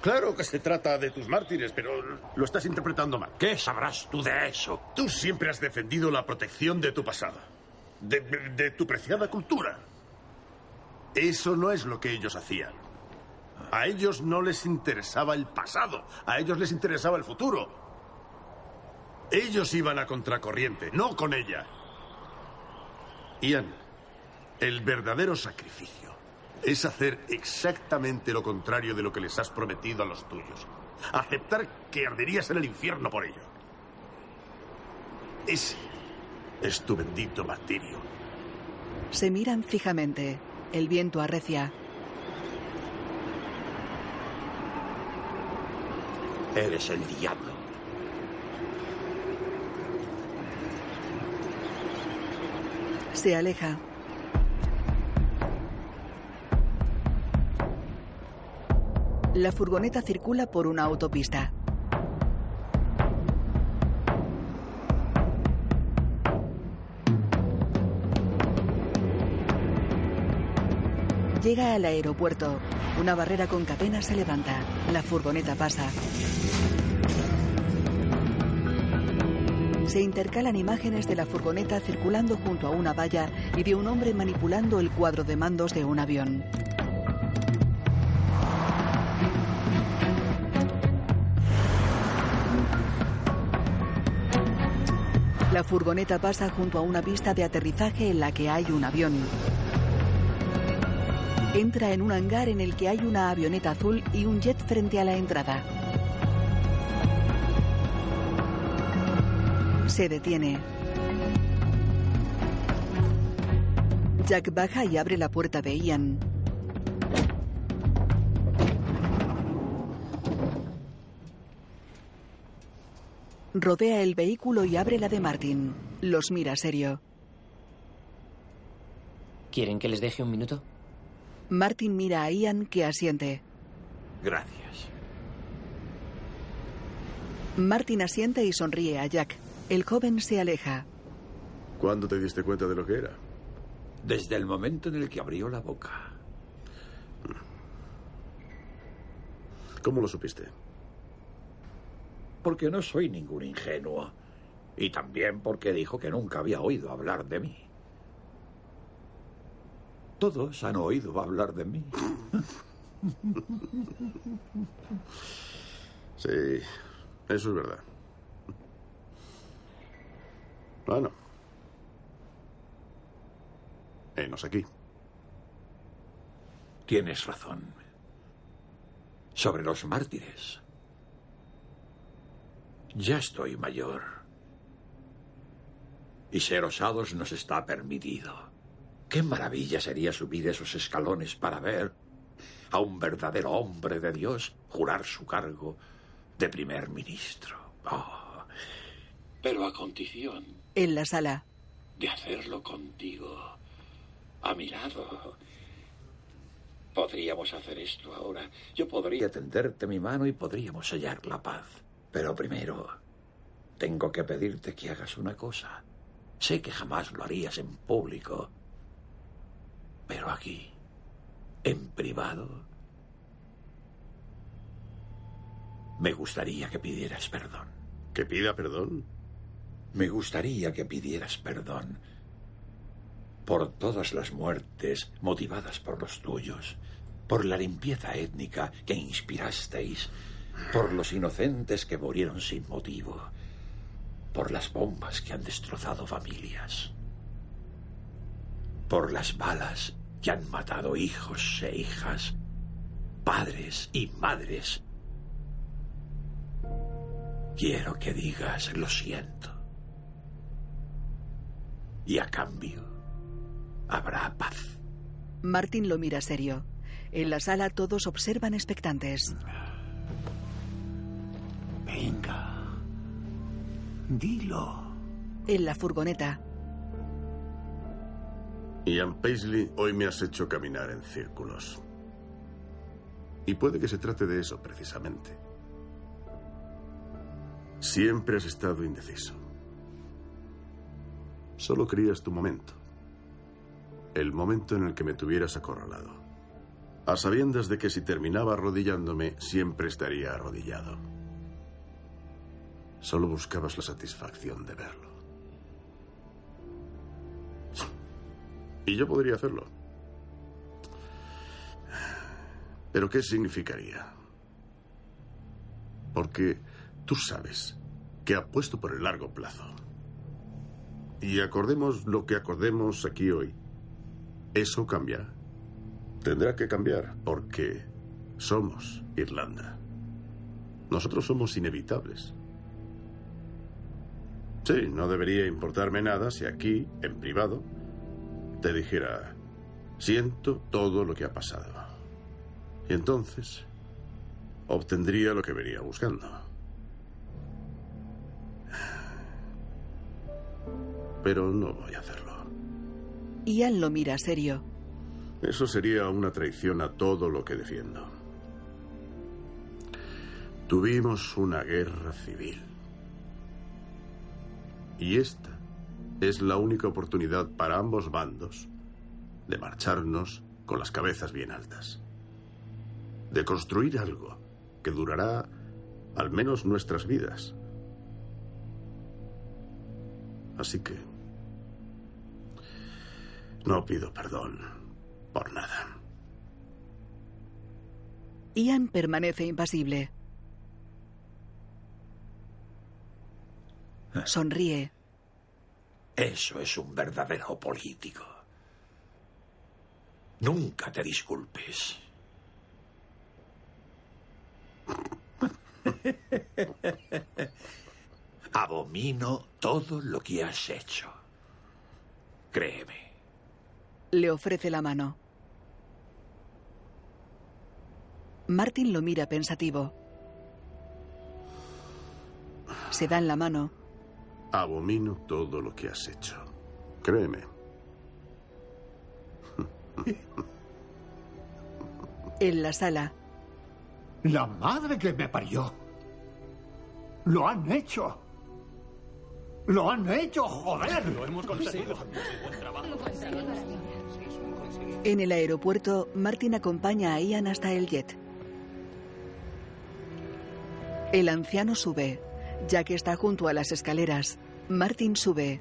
Claro que se trata de tus mártires, pero lo estás interpretando mal. ¿Qué sabrás tú de eso? Tú siempre has defendido la protección de tu pasado, de, de tu preciada cultura. Eso no es lo que ellos hacían. A ellos no les interesaba el pasado, a ellos les interesaba el futuro. Ellos iban a contracorriente, no con ella. Ian, el verdadero sacrificio es hacer exactamente lo contrario de lo que les has prometido a los tuyos. Aceptar que arderías en el infierno por ello. Ese es tu bendito martirio. Se miran fijamente. El viento arrecia. Eres el diablo. Se aleja. La furgoneta circula por una autopista. Llega al aeropuerto. Una barrera con cadenas se levanta. La furgoneta pasa. Se intercalan imágenes de la furgoneta circulando junto a una valla y de un hombre manipulando el cuadro de mandos de un avión. La furgoneta pasa junto a una pista de aterrizaje en la que hay un avión. Entra en un hangar en el que hay una avioneta azul y un jet frente a la entrada. Se detiene. Jack baja y abre la puerta de Ian. Rodea el vehículo y abre la de Martin. Los mira serio. ¿Quieren que les deje un minuto? Martin mira a Ian que asiente. Gracias. Martin asiente y sonríe a Jack. El joven se aleja. ¿Cuándo te diste cuenta de lo que era? Desde el momento en el que abrió la boca. ¿Cómo lo supiste? Porque no soy ningún ingenuo. Y también porque dijo que nunca había oído hablar de mí. Todos han oído hablar de mí. Sí, eso es verdad. Bueno. Enos aquí. Tienes razón. Sobre los mártires. Ya estoy mayor. Y ser osados nos está permitido. Qué maravilla sería subir esos escalones para ver a un verdadero hombre de Dios jurar su cargo de primer ministro. Oh. Pero a condición En la sala. de hacerlo contigo, a mi lado. Podríamos hacer esto ahora. Yo podría tenderte mi mano y podríamos sellar la paz. Pero primero, tengo que pedirte que hagas una cosa. Sé que jamás lo harías en público. Pero aquí, en privado, me gustaría que pidieras perdón. ¿Que pida perdón? Me gustaría que pidieras perdón por todas las muertes motivadas por los tuyos, por la limpieza étnica que inspirasteis, por los inocentes que murieron sin motivo, por las bombas que han destrozado familias, por las balas que han matado hijos e hijas, padres y madres. Quiero que digas lo siento. Y a cambio, habrá paz. Martin lo mira serio. En la sala todos observan expectantes. Dilo. En la furgoneta, Ian Paisley, hoy me has hecho caminar en círculos. Y puede que se trate de eso precisamente. Siempre has estado indeciso. Solo querías tu momento. El momento en el que me tuvieras acorralado. A sabiendas de que si terminaba arrodillándome, siempre estaría arrodillado. Solo buscabas la satisfacción de verlo. Y yo podría hacerlo. Pero ¿qué significaría? Porque tú sabes que apuesto por el largo plazo. Y acordemos lo que acordemos aquí hoy. Eso cambia. Tendrá que cambiar porque somos Irlanda. Nosotros somos inevitables. Sí, no debería importarme nada si aquí, en privado, te dijera, siento todo lo que ha pasado. Y entonces obtendría lo que venía buscando. Pero no voy a hacerlo. Ian lo mira serio. Eso sería una traición a todo lo que defiendo. Tuvimos una guerra civil. Y esta es la única oportunidad para ambos bandos de marcharnos con las cabezas bien altas. De construir algo que durará al menos nuestras vidas. Así que no pido perdón por nada. Ian permanece impasible. Sonríe. Eso es un verdadero político. Nunca te disculpes. Abomino todo lo que has hecho. Créeme. Le ofrece la mano. Martin lo mira pensativo. Se dan la mano. Abomino todo lo que has hecho. Créeme. En la sala, La madre que me parió. Lo han hecho. Lo han hecho, joder. Lo hemos conseguido. en el aeropuerto, Martin acompaña a Ian hasta el jet. El anciano sube. Jack está junto a las escaleras. Martin sube.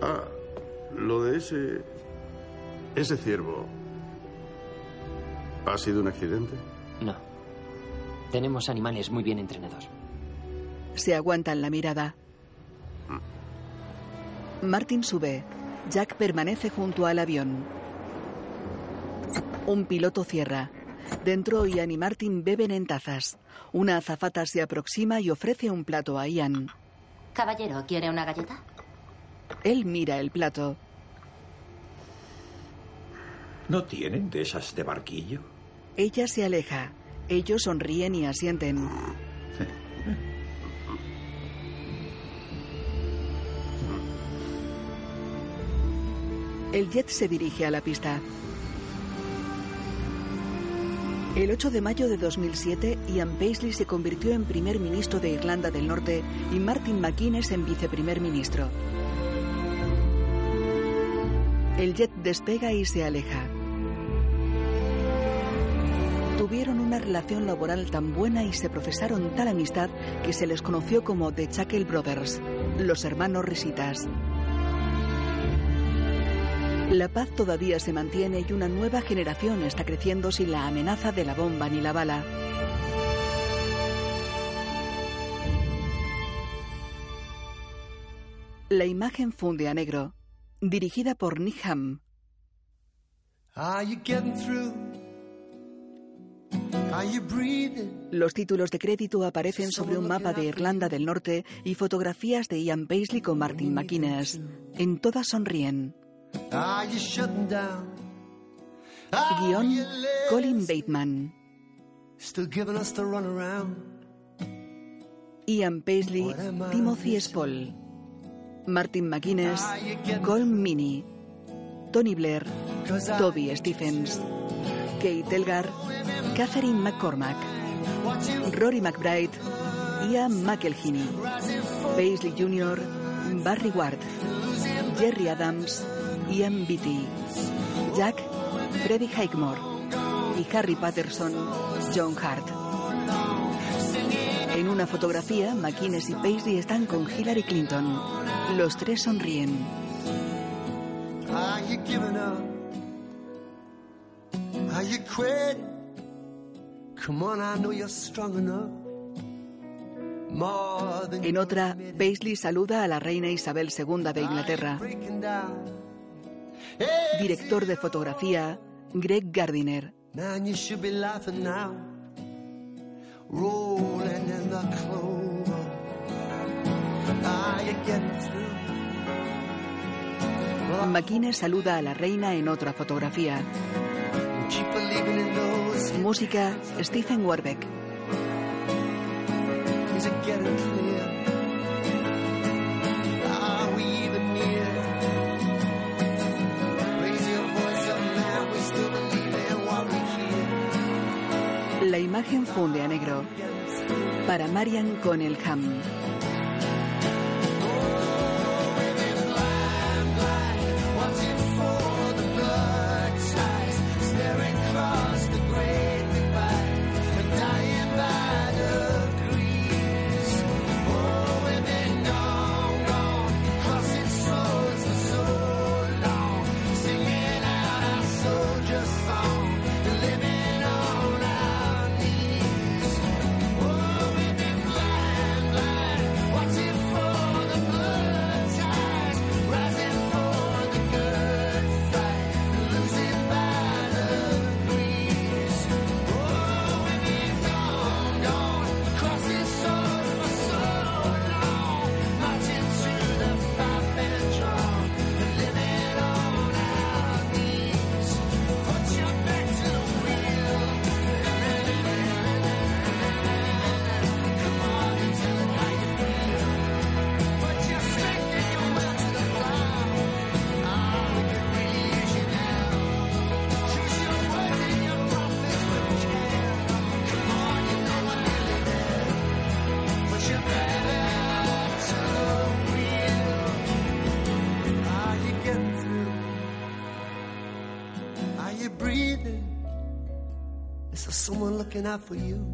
Ah, lo de ese. Ese ciervo. ¿Ha sido un accidente? No. Tenemos animales muy bien entrenados. Se aguantan la mirada. Martin sube. Jack permanece junto al avión. Un piloto cierra. Dentro, Ian y Martin beben en tazas. Una azafata se aproxima y ofrece un plato a Ian. Caballero, ¿quiere una galleta? Él mira el plato. ¿No tienen de esas de barquillo? Ella se aleja. Ellos sonríen y asienten. El jet se dirige a la pista. El 8 de mayo de 2007, Ian Paisley se convirtió en primer ministro de Irlanda del Norte y Martin McGuinness en viceprimer ministro. El jet despega y se aleja. Tuvieron una relación laboral tan buena y se profesaron tal amistad que se les conoció como The Chuckle Brothers. Los hermanos Risitas. La paz todavía se mantiene y una nueva generación está creciendo sin la amenaza de la bomba ni la bala. La imagen funde a negro, dirigida por Nick Ham. Los títulos de crédito aparecen sobre un mapa de Irlanda del Norte y fotografías de Ian Paisley con Martin McInnes. En todas sonríen. Guión Colin Bateman. Ian Paisley, Timothy Spall. Martin McGuinness, Colm Mini. Tony Blair, Toby Stephens. Kate Elgar, Catherine McCormack. Rory McBride, Ian McElhinney. Paisley Jr., Barry Ward. Jerry Adams, Ian Beatty. Jack, Freddie Highmore. Y Harry Patterson, John Hart. En una fotografía, McInnes y Paisley están con Hillary Clinton. Los tres sonríen. En otra, Paisley saluda a la reina Isabel II de Inglaterra. Director de fotografía, Greg Gardiner. McInnes saluda a la reina en otra fotografía. Música, Stephen Warbeck. Imagen funde a negro. Para Marian Connelham. Looking out for you